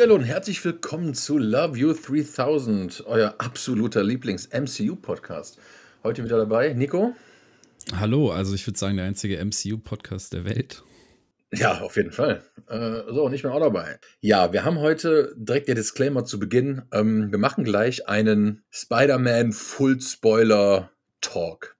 Hallihallo und herzlich willkommen zu Love You 3000, euer absoluter Lieblings-MCU-Podcast. Heute wieder dabei, Nico. Hallo, also ich würde sagen, der einzige MCU-Podcast der Welt. Ja, auf jeden Fall. Äh, so, nicht mehr auch dabei. Ja, wir haben heute direkt der Disclaimer zu Beginn. Ähm, wir machen gleich einen Spider-Man Full Spoiler Talk.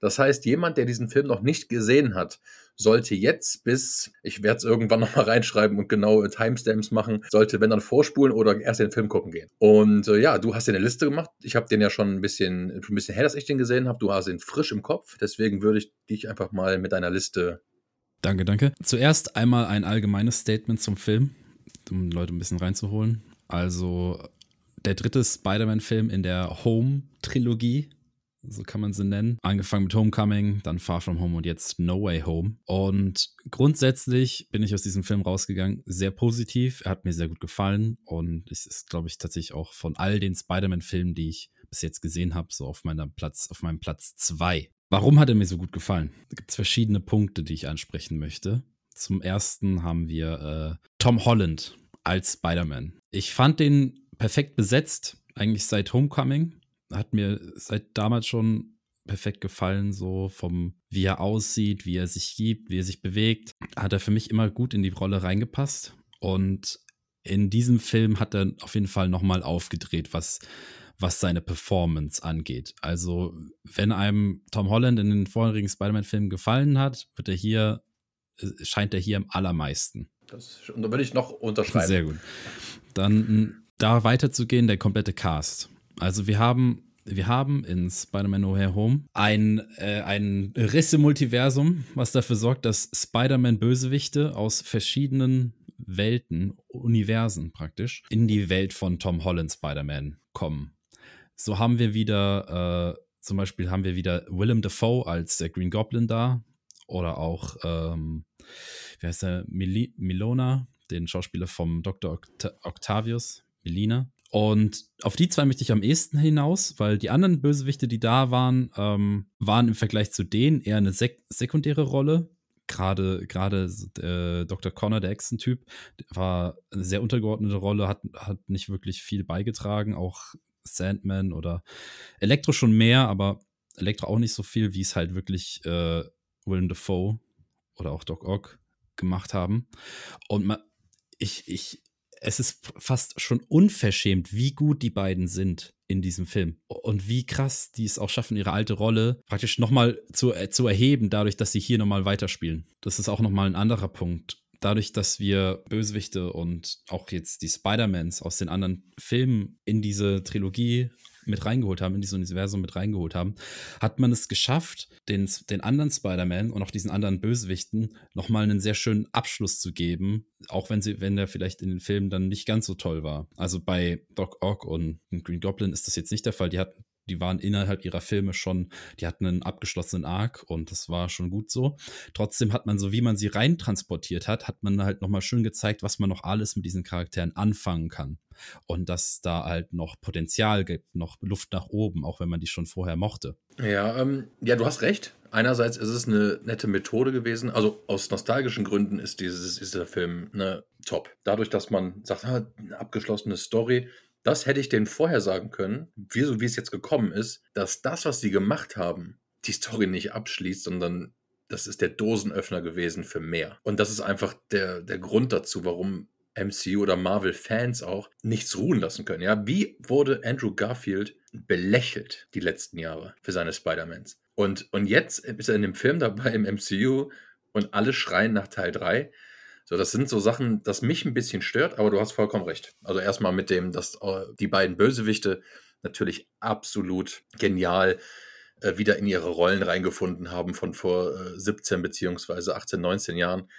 Das heißt, jemand, der diesen Film noch nicht gesehen hat, sollte jetzt bis, ich werde es irgendwann nochmal reinschreiben und genau Timestamps machen, sollte, wenn dann vorspulen oder erst den Film gucken gehen. Und äh, ja, du hast dir eine Liste gemacht. Ich habe den ja schon ein bisschen, ein bisschen her, dass ich den gesehen habe. Du hast ihn frisch im Kopf. Deswegen würde ich dich einfach mal mit deiner Liste. Danke, danke. Zuerst einmal ein allgemeines Statement zum Film, um Leute ein bisschen reinzuholen. Also der dritte Spider-Man-Film in der Home-Trilogie so kann man sie nennen. Angefangen mit Homecoming, dann Far From Home und jetzt No Way Home. Und grundsätzlich bin ich aus diesem Film rausgegangen sehr positiv. Er hat mir sehr gut gefallen und es ist, glaube ich, tatsächlich auch von all den Spider-Man-Filmen, die ich bis jetzt gesehen habe, so auf meinem Platz, auf meinem Platz zwei. Warum hat er mir so gut gefallen? Da gibt es verschiedene Punkte, die ich ansprechen möchte. Zum ersten haben wir äh, Tom Holland als Spider-Man. Ich fand den perfekt besetzt, eigentlich seit Homecoming hat mir seit damals schon perfekt gefallen, so vom, wie er aussieht, wie er sich gibt, wie er sich bewegt. Hat er für mich immer gut in die Rolle reingepasst. Und in diesem Film hat er auf jeden Fall nochmal aufgedreht, was, was seine Performance angeht. Also, wenn einem Tom Holland in den vorherigen Spider-Man-Filmen gefallen hat, wird er hier, äh, scheint er hier am allermeisten. Das, und da würde ich noch unterschreiben. Sehr gut. Dann da weiterzugehen, der komplette Cast. Also wir haben wir haben in Spider-Man No Way Home ein, äh, ein Riss im Multiversum, was dafür sorgt, dass Spider-Man-Bösewichte aus verschiedenen Welten, Universen praktisch, in die Welt von Tom Holland Spider-Man kommen. So haben wir wieder, äh, zum Beispiel haben wir wieder Willem Dafoe als der Green Goblin da. Oder auch, ähm, wie heißt der, Mil Milona, den Schauspieler vom Dr. Oct Octavius, Melina. Und auf die zwei möchte ich am ehesten hinaus, weil die anderen Bösewichte, die da waren, ähm, waren im Vergleich zu denen eher eine sek sekundäre Rolle. Gerade, gerade äh, Dr. Connor, der Echsen-Typ, war eine sehr untergeordnete Rolle, hat, hat nicht wirklich viel beigetragen. Auch Sandman oder Elektro schon mehr, aber Elektro auch nicht so viel, wie es halt wirklich äh, Willem Dafoe oder auch Doc Ock gemacht haben. Und ich, ich, es ist fast schon unverschämt, wie gut die beiden sind in diesem Film. Und wie krass die es auch schaffen, ihre alte Rolle praktisch nochmal zu, äh, zu erheben, dadurch, dass sie hier nochmal weiterspielen. Das ist auch nochmal ein anderer Punkt. Dadurch, dass wir Bösewichte und auch jetzt die Spider-Mans aus den anderen Filmen in diese Trilogie mit reingeholt haben, in dieses Universum mit reingeholt haben, hat man es geschafft, den, den anderen Spider-Man und auch diesen anderen Bösewichten nochmal einen sehr schönen Abschluss zu geben, auch wenn sie, wenn der vielleicht in den Filmen dann nicht ganz so toll war. Also bei Doc Ock und Green Goblin ist das jetzt nicht der Fall. Die hatten die waren innerhalb ihrer Filme schon, die hatten einen abgeschlossenen Arc und das war schon gut so. Trotzdem hat man so, wie man sie reintransportiert hat, hat man halt nochmal schön gezeigt, was man noch alles mit diesen Charakteren anfangen kann. Und dass da halt noch Potenzial gibt, noch Luft nach oben, auch wenn man die schon vorher mochte. Ja, ähm, ja, du hast recht. Einerseits ist es eine nette Methode gewesen. Also aus nostalgischen Gründen ist dieses, dieser Film ne, top. Dadurch, dass man sagt, ah, eine abgeschlossene Story, das hätte ich denen vorher sagen können, wie, so wie es jetzt gekommen ist, dass das, was sie gemacht haben, die Story nicht abschließt, sondern das ist der Dosenöffner gewesen für mehr. Und das ist einfach der, der Grund dazu, warum MCU oder Marvel-Fans auch nichts ruhen lassen können. Ja, wie wurde Andrew Garfield belächelt die letzten Jahre für seine Spider-Mans? Und, und jetzt ist er in dem Film dabei im MCU und alle schreien nach Teil 3. So, das sind so Sachen, das mich ein bisschen stört, aber du hast vollkommen recht. Also erstmal mit dem, dass äh, die beiden Bösewichte natürlich absolut genial äh, wieder in ihre Rollen reingefunden haben von vor äh, 17 beziehungsweise 18, 19 Jahren.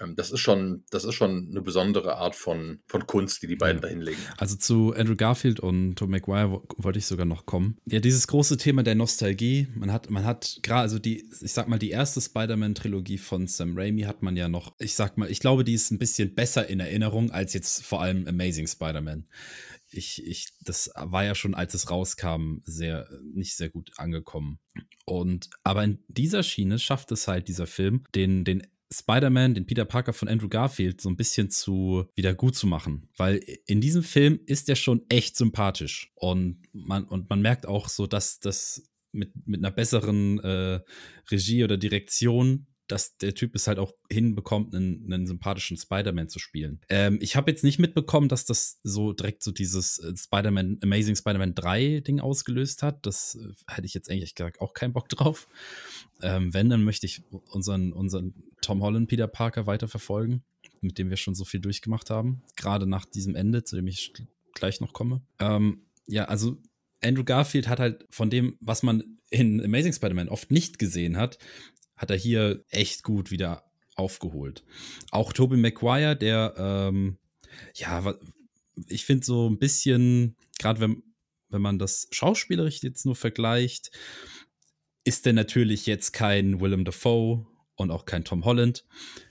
Ähm, das ist schon, das ist schon eine besondere Art von, von Kunst, die die beiden ja. da hinlegen. Also zu Andrew Garfield und Tom McGuire wollte ich sogar noch kommen. Ja, dieses große Thema der Nostalgie. Man hat, man hat gerade, also die, ich sag mal, die erste Spider-Man-Trilogie von Sam Raimi hat man ja noch, ich sag mal, ich glaube, die ist ein bisschen besser in Erinnerung als jetzt vor allem Amazing Spider-Man. Ich, ich, das war ja schon, als es rauskam, sehr, nicht sehr gut angekommen. Und, aber in dieser Schiene schafft es halt dieser Film, den, den Spider-Man, den Peter Parker von Andrew Garfield, so ein bisschen zu wieder gut zu machen. Weil in diesem Film ist er schon echt sympathisch. Und man, und man merkt auch so, dass das mit, mit einer besseren äh, Regie oder Direktion dass der Typ es halt auch hinbekommt, einen, einen sympathischen Spider-Man zu spielen. Ähm, ich habe jetzt nicht mitbekommen, dass das so direkt so dieses äh, Spider-Man, Amazing Spider-Man 3 Ding ausgelöst hat. Das äh, hätte ich jetzt eigentlich gesagt auch keinen Bock drauf. Ähm, wenn, dann möchte ich unseren, unseren Tom Holland Peter Parker weiterverfolgen, mit dem wir schon so viel durchgemacht haben. Gerade nach diesem Ende, zu dem ich gleich noch komme. Ähm, ja, also Andrew Garfield hat halt von dem, was man in Amazing Spider-Man oft nicht gesehen hat, hat er hier echt gut wieder aufgeholt. Auch Tobey Maguire, der, ähm, ja, ich finde so ein bisschen, gerade wenn, wenn man das schauspielerisch jetzt nur vergleicht, ist der natürlich jetzt kein Willem Dafoe und auch kein Tom Holland.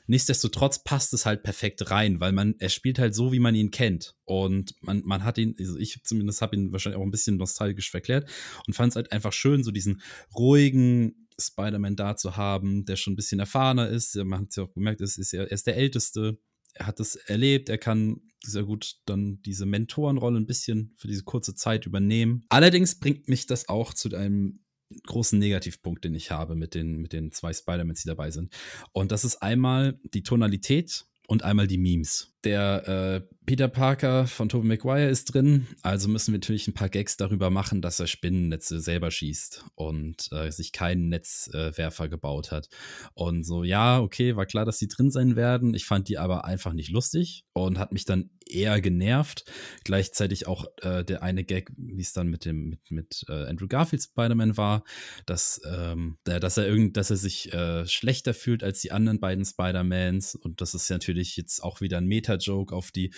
Nichtsdestotrotz passt es halt perfekt rein, weil man, er spielt halt so, wie man ihn kennt. Und man, man hat ihn, also ich zumindest habe ihn wahrscheinlich auch ein bisschen nostalgisch verklärt und fand es halt einfach schön, so diesen ruhigen, Spider-Man da zu haben, der schon ein bisschen erfahrener ist. Man hat es ja auch gemerkt, ist, ist, er ist der Älteste. Er hat das erlebt, er kann sehr gut dann diese Mentorenrolle ein bisschen für diese kurze Zeit übernehmen. Allerdings bringt mich das auch zu einem großen Negativpunkt, den ich habe mit den, mit den zwei Spider-Mans, die dabei sind. Und das ist einmal die Tonalität und einmal die Memes. Der äh, Peter Parker von Tobey Maguire ist drin, also müssen wir natürlich ein paar Gags darüber machen, dass er Spinnennetze selber schießt und äh, sich keinen Netzwerfer äh, gebaut hat. Und so, ja, okay, war klar, dass die drin sein werden. Ich fand die aber einfach nicht lustig und hat mich dann eher genervt. Gleichzeitig auch äh, der eine Gag, wie es dann mit dem mit, mit äh, Andrew Garfield Spider-Man war, dass, ähm, dass er irgend, dass er sich äh, schlechter fühlt als die anderen beiden Spider-Mans und das ist natürlich jetzt auch wieder ein Meta-Joke auf die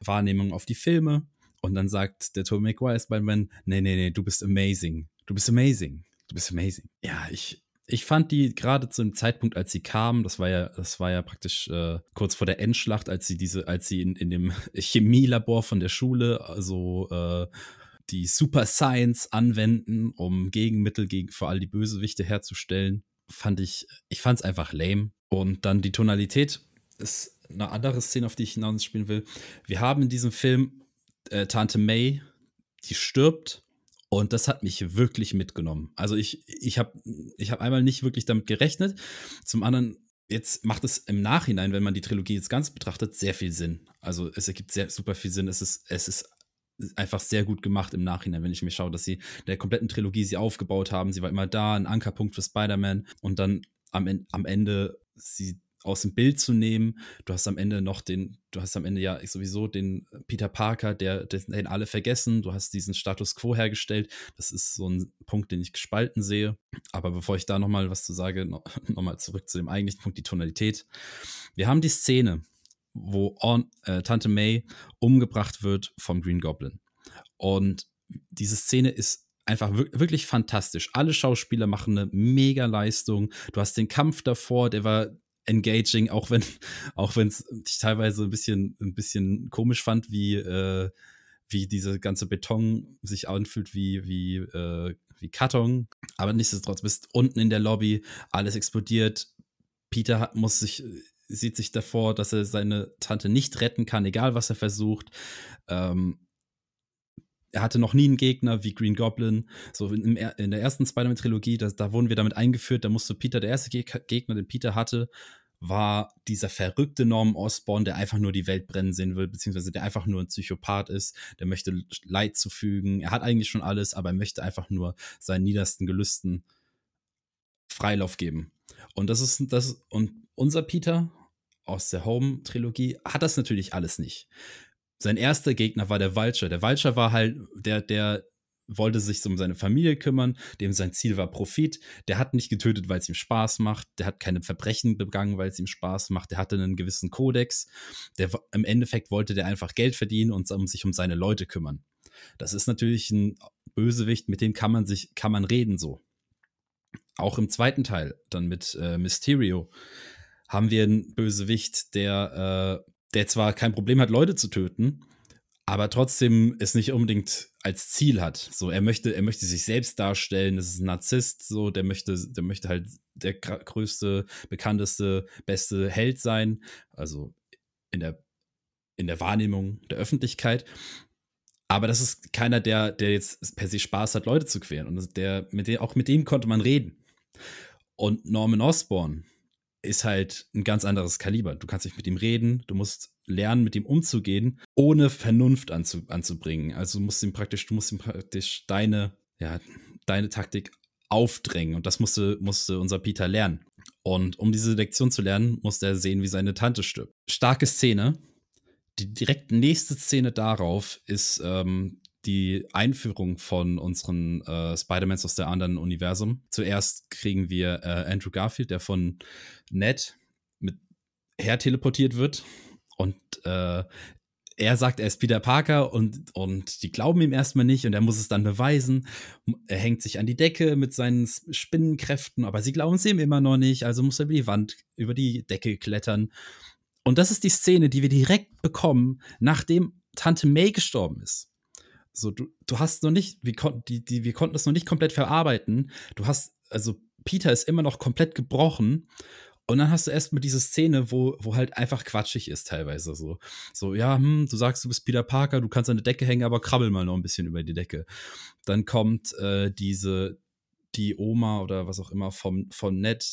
Wahrnehmung auf die Filme. Und dann sagt der Tobey Maguire Spider-Man, nee, nee, nee, du bist amazing. Du bist amazing. Du bist amazing. Ja, ich, ich fand die gerade zu dem Zeitpunkt, als sie kamen, das war ja, das war ja praktisch äh, kurz vor der Endschlacht, als sie diese, als sie in, in dem Chemielabor von der Schule, also äh, die Super Science anwenden, um Gegenmittel gegen vor allem die Bösewichte herzustellen, fand ich, ich fand es einfach lame. Und dann die Tonalität ist eine andere Szene, auf die ich hinaus spielen will. Wir haben in diesem Film äh, Tante May, die stirbt. Und das hat mich wirklich mitgenommen. Also ich, ich habe ich hab einmal nicht wirklich damit gerechnet. Zum anderen, jetzt macht es im Nachhinein, wenn man die Trilogie jetzt ganz betrachtet, sehr viel Sinn. Also es ergibt sehr super viel Sinn. Es ist, es ist einfach sehr gut gemacht im Nachhinein, wenn ich mir schaue, dass sie der kompletten Trilogie sie aufgebaut haben. Sie war immer da, ein Ankerpunkt für Spider-Man und dann am, am Ende sie aus dem Bild zu nehmen. Du hast am Ende noch den, du hast am Ende ja sowieso den Peter Parker, der, den alle vergessen. Du hast diesen Status quo hergestellt. Das ist so ein Punkt, den ich gespalten sehe. Aber bevor ich da nochmal was zu sage, nochmal zurück zu dem eigentlichen Punkt, die Tonalität. Wir haben die Szene, wo On, äh, Tante May umgebracht wird vom Green Goblin. Und diese Szene ist einfach wirklich fantastisch. Alle Schauspieler machen eine mega Leistung. Du hast den Kampf davor, der war engaging, auch wenn auch wenn es ich teilweise ein bisschen ein bisschen komisch fand, wie äh, wie diese ganze Beton sich anfühlt wie wie äh, wie Karton. Aber nichtsdestotrotz bist unten in der Lobby, alles explodiert. Peter hat, muss sich sieht sich davor, dass er seine Tante nicht retten kann, egal was er versucht. Ähm, er hatte noch nie einen Gegner wie Green Goblin. So in, in der ersten Spider-Man-Trilogie, da, wurden wir damit eingeführt, da musste Peter, der erste Gegner, den Peter hatte, war dieser verrückte Norman Osborn, der einfach nur die Welt brennen sehen will, beziehungsweise der einfach nur ein Psychopath ist, der möchte Leid zufügen. Er hat eigentlich schon alles, aber er möchte einfach nur seinen niedersten Gelüsten Freilauf geben. Und das ist das und unser Peter aus der Home-Trilogie hat das natürlich alles nicht. Sein erster Gegner war der Vulture. Der Vulture war halt der, der wollte sich um seine Familie kümmern, dem sein Ziel war Profit. Der hat nicht getötet, weil es ihm Spaß macht. Der hat keine Verbrechen begangen, weil es ihm Spaß macht. Der hatte einen gewissen Kodex. Der, Im Endeffekt wollte der einfach Geld verdienen und um sich um seine Leute kümmern. Das ist natürlich ein Bösewicht, mit dem kann man sich, kann man reden so. Auch im zweiten Teil, dann mit äh, Mysterio, haben wir einen Bösewicht, der äh, der zwar kein Problem hat, Leute zu töten, aber trotzdem es nicht unbedingt als Ziel hat. So, er möchte, er möchte sich selbst darstellen, das ist ein Narzisst, so, der möchte, der möchte halt der größte, bekannteste, beste Held sein, also in der, in der Wahrnehmung der Öffentlichkeit. Aber das ist keiner, der, der jetzt per se Spaß hat, Leute zu quälen. Und der, mit dem, auch mit dem konnte man reden. Und Norman Osborn ist halt ein ganz anderes Kaliber. Du kannst nicht mit ihm reden, du musst lernen, mit ihm umzugehen, ohne Vernunft anzu, anzubringen. Also du musst ihm praktisch, du musst ihm praktisch deine, ja, deine Taktik aufdrängen. Und das musste, musste unser Peter lernen. Und um diese Lektion zu lernen, musste er sehen, wie seine Tante stirbt. Starke Szene. Die direkt nächste Szene darauf ist ähm, die Einführung von unseren äh, Spider-Mans aus der anderen Universum. Zuerst kriegen wir äh, Andrew Garfield, der von Ned mit her teleportiert wird und äh, er sagt, er ist Peter Parker und, und die glauben ihm erstmal nicht und er muss es dann beweisen. Er hängt sich an die Decke mit seinen Spinnenkräften, aber sie glauben es ihm immer noch nicht, also muss er über die Wand, über die Decke klettern. Und das ist die Szene, die wir direkt bekommen, nachdem Tante May gestorben ist. So, du, du hast noch nicht, wir, kon die, die, wir konnten das noch nicht komplett verarbeiten. Du hast, also Peter ist immer noch komplett gebrochen und dann hast du erstmal diese Szene, wo, wo halt einfach quatschig ist, teilweise so. So, ja, hm, du sagst, du bist Peter Parker, du kannst an der Decke hängen, aber krabbel mal noch ein bisschen über die Decke. Dann kommt äh, diese, die Oma oder was auch immer vom, von Ned,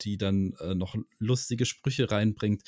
die dann äh, noch lustige Sprüche reinbringt.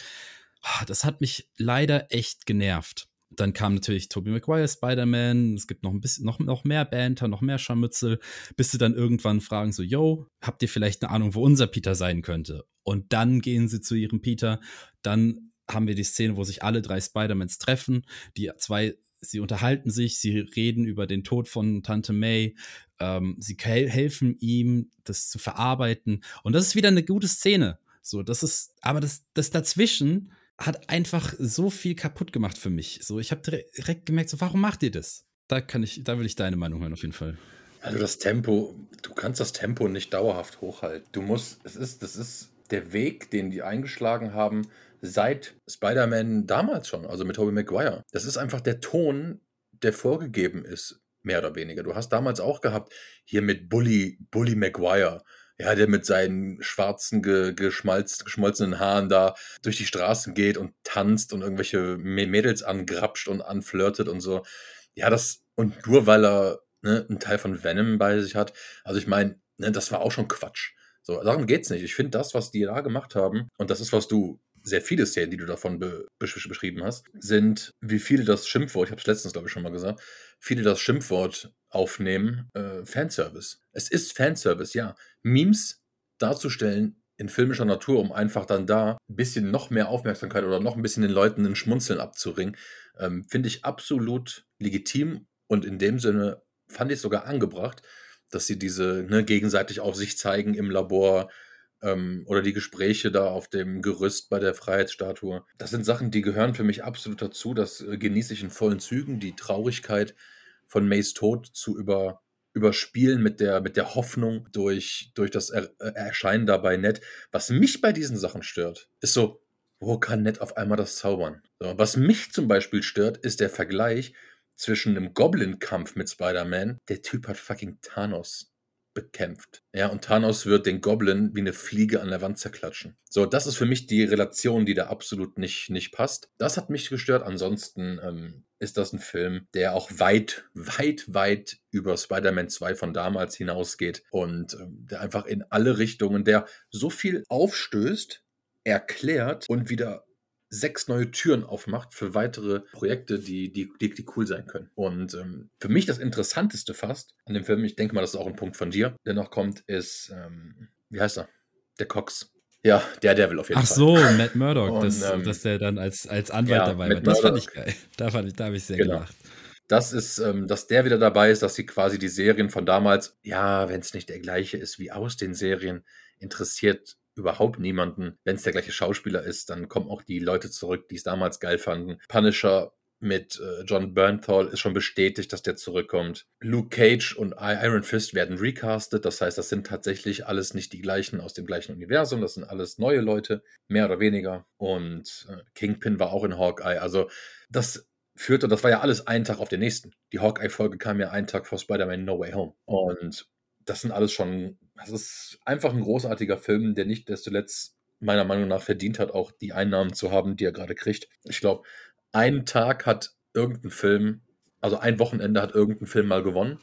Ah, das hat mich leider echt genervt. Dann kam natürlich Tobey Maguire, Spider-Man, es gibt noch ein bisschen, noch, noch mehr Banter, noch mehr Scharmützel, bis sie dann irgendwann fragen so, yo, habt ihr vielleicht eine Ahnung, wo unser Peter sein könnte? Und dann gehen sie zu ihrem Peter, dann haben wir die Szene, wo sich alle drei Spider-Mans treffen, die zwei, sie unterhalten sich, sie reden über den Tod von Tante May, ähm, sie helfen ihm, das zu verarbeiten und das ist wieder eine gute Szene. So, das ist, aber das, das dazwischen, hat einfach so viel kaputt gemacht für mich. So, ich habe direkt gemerkt, so, warum macht ihr das? Da kann ich, da will ich deine Meinung hören, auf jeden Fall. Also das Tempo, du kannst das Tempo nicht dauerhaft hochhalten. Du musst, es ist, das ist der Weg, den die eingeschlagen haben, seit Spider-Man damals schon, also mit Tobey Maguire. Das ist einfach der Ton, der vorgegeben ist, mehr oder weniger. Du hast damals auch gehabt, hier mit Bully, Bully Maguire ja, der mit seinen schwarzen, ge, geschmalz, geschmolzenen Haaren da durch die Straßen geht und tanzt und irgendwelche Mädels angrapscht und anflirtet und so. Ja, das, und nur weil er ne, einen Teil von Venom bei sich hat. Also ich meine, ne, das war auch schon Quatsch. So, darum geht's nicht. Ich finde das, was die da gemacht haben, und das ist, was du sehr viele Szenen, die du davon be beschrieben hast, sind, wie viele das Schimpfwort, ich habe es letztens, glaube ich, schon mal gesagt, viele das Schimpfwort aufnehmen, äh, Fanservice. Es ist Fanservice, ja. Memes darzustellen in filmischer Natur, um einfach dann da ein bisschen noch mehr Aufmerksamkeit oder noch ein bisschen den Leuten ein Schmunzeln abzuringen, ähm, finde ich absolut legitim und in dem Sinne fand ich es sogar angebracht, dass sie diese ne, gegenseitig auf sich zeigen im Labor, ähm, oder die Gespräche da auf dem Gerüst bei der Freiheitsstatue. Das sind Sachen, die gehören für mich absolut dazu. Das äh, genieße ich in vollen Zügen. Die Traurigkeit von Mays Tod zu über, überspielen mit der, mit der Hoffnung durch, durch das er äh, Erscheinen dabei nett. Was mich bei diesen Sachen stört, ist so, wo kann Ned auf einmal das zaubern? Was mich zum Beispiel stört, ist der Vergleich zwischen einem Goblin-Kampf mit Spider-Man. Der Typ hat fucking Thanos bekämpft. Ja, und Thanos wird den Goblin wie eine Fliege an der Wand zerklatschen. So, das ist für mich die Relation, die da absolut nicht, nicht passt. Das hat mich gestört. Ansonsten ähm, ist das ein Film, der auch weit, weit, weit über Spider-Man 2 von damals hinausgeht und ähm, der einfach in alle Richtungen, der so viel aufstößt, erklärt und wieder sechs neue Türen aufmacht für weitere Projekte, die, die, die, die cool sein können. Und ähm, für mich das Interessanteste fast an dem Film, ich denke mal, das ist auch ein Punkt von dir, der noch kommt, ist, ähm, wie heißt er? Der Cox. Ja, der Devil auf jeden Ach Fall. Ach so, Matt Murdock, dass, ähm, dass der dann als, als Anwalt ja, dabei war. Das fand ich geil. Da, fand ich, da habe ich sehr genau. gelacht. Das ist, ähm, dass der wieder dabei ist, dass sie quasi die Serien von damals, ja, wenn es nicht der gleiche ist wie aus den Serien, interessiert überhaupt niemanden. Wenn es der gleiche Schauspieler ist, dann kommen auch die Leute zurück, die es damals geil fanden. Punisher mit äh, John Bernthal ist schon bestätigt, dass der zurückkommt. Luke Cage und Iron Fist werden recastet. Das heißt, das sind tatsächlich alles nicht die gleichen aus dem gleichen Universum. Das sind alles neue Leute, mehr oder weniger. Und äh, Kingpin war auch in Hawkeye. Also das führte, das war ja alles einen Tag auf den nächsten. Die Hawkeye-Folge kam ja einen Tag vor Spider-Man No Way Home. Und das sind alles schon, das ist einfach ein großartiger Film, der nicht desto letzt meiner Meinung nach verdient hat, auch die Einnahmen zu haben, die er gerade kriegt. Ich glaube, einen Tag hat irgendein Film, also ein Wochenende hat irgendein Film mal gewonnen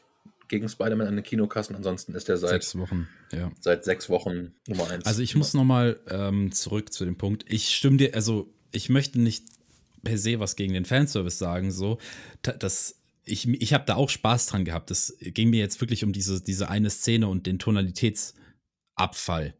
gegen Spider-Man an den Kinokassen. Ansonsten ist er seit sechs Wochen, ja. seit sechs Wochen Nummer eins. Also ich muss nochmal ähm, zurück zu dem Punkt. Ich stimme dir, also ich möchte nicht per se was gegen den Fanservice sagen, so, das ich, ich habe da auch Spaß dran gehabt. Es ging mir jetzt wirklich um diese, diese eine Szene und den Tonalitätsabfall.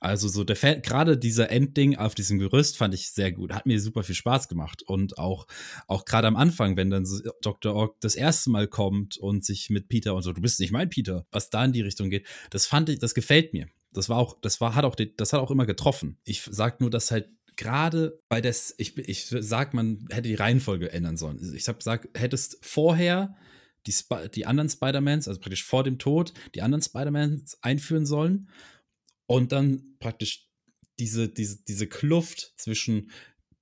Also so der gerade dieser Endding auf diesem Gerüst fand ich sehr gut, hat mir super viel Spaß gemacht und auch auch gerade am Anfang, wenn dann Dr. Ock das erste Mal kommt und sich mit Peter und so, du bist nicht mein Peter, was da in die Richtung geht, das fand ich, das gefällt mir. Das war auch, das war hat auch, das hat auch immer getroffen. Ich sag nur, dass halt gerade bei des, ich, ich sag, man hätte die Reihenfolge ändern sollen. Ich hab sag, hättest vorher die, die anderen Spider-Mans, also praktisch vor dem Tod, die anderen Spider-Mans einführen sollen und dann praktisch diese, diese, diese Kluft zwischen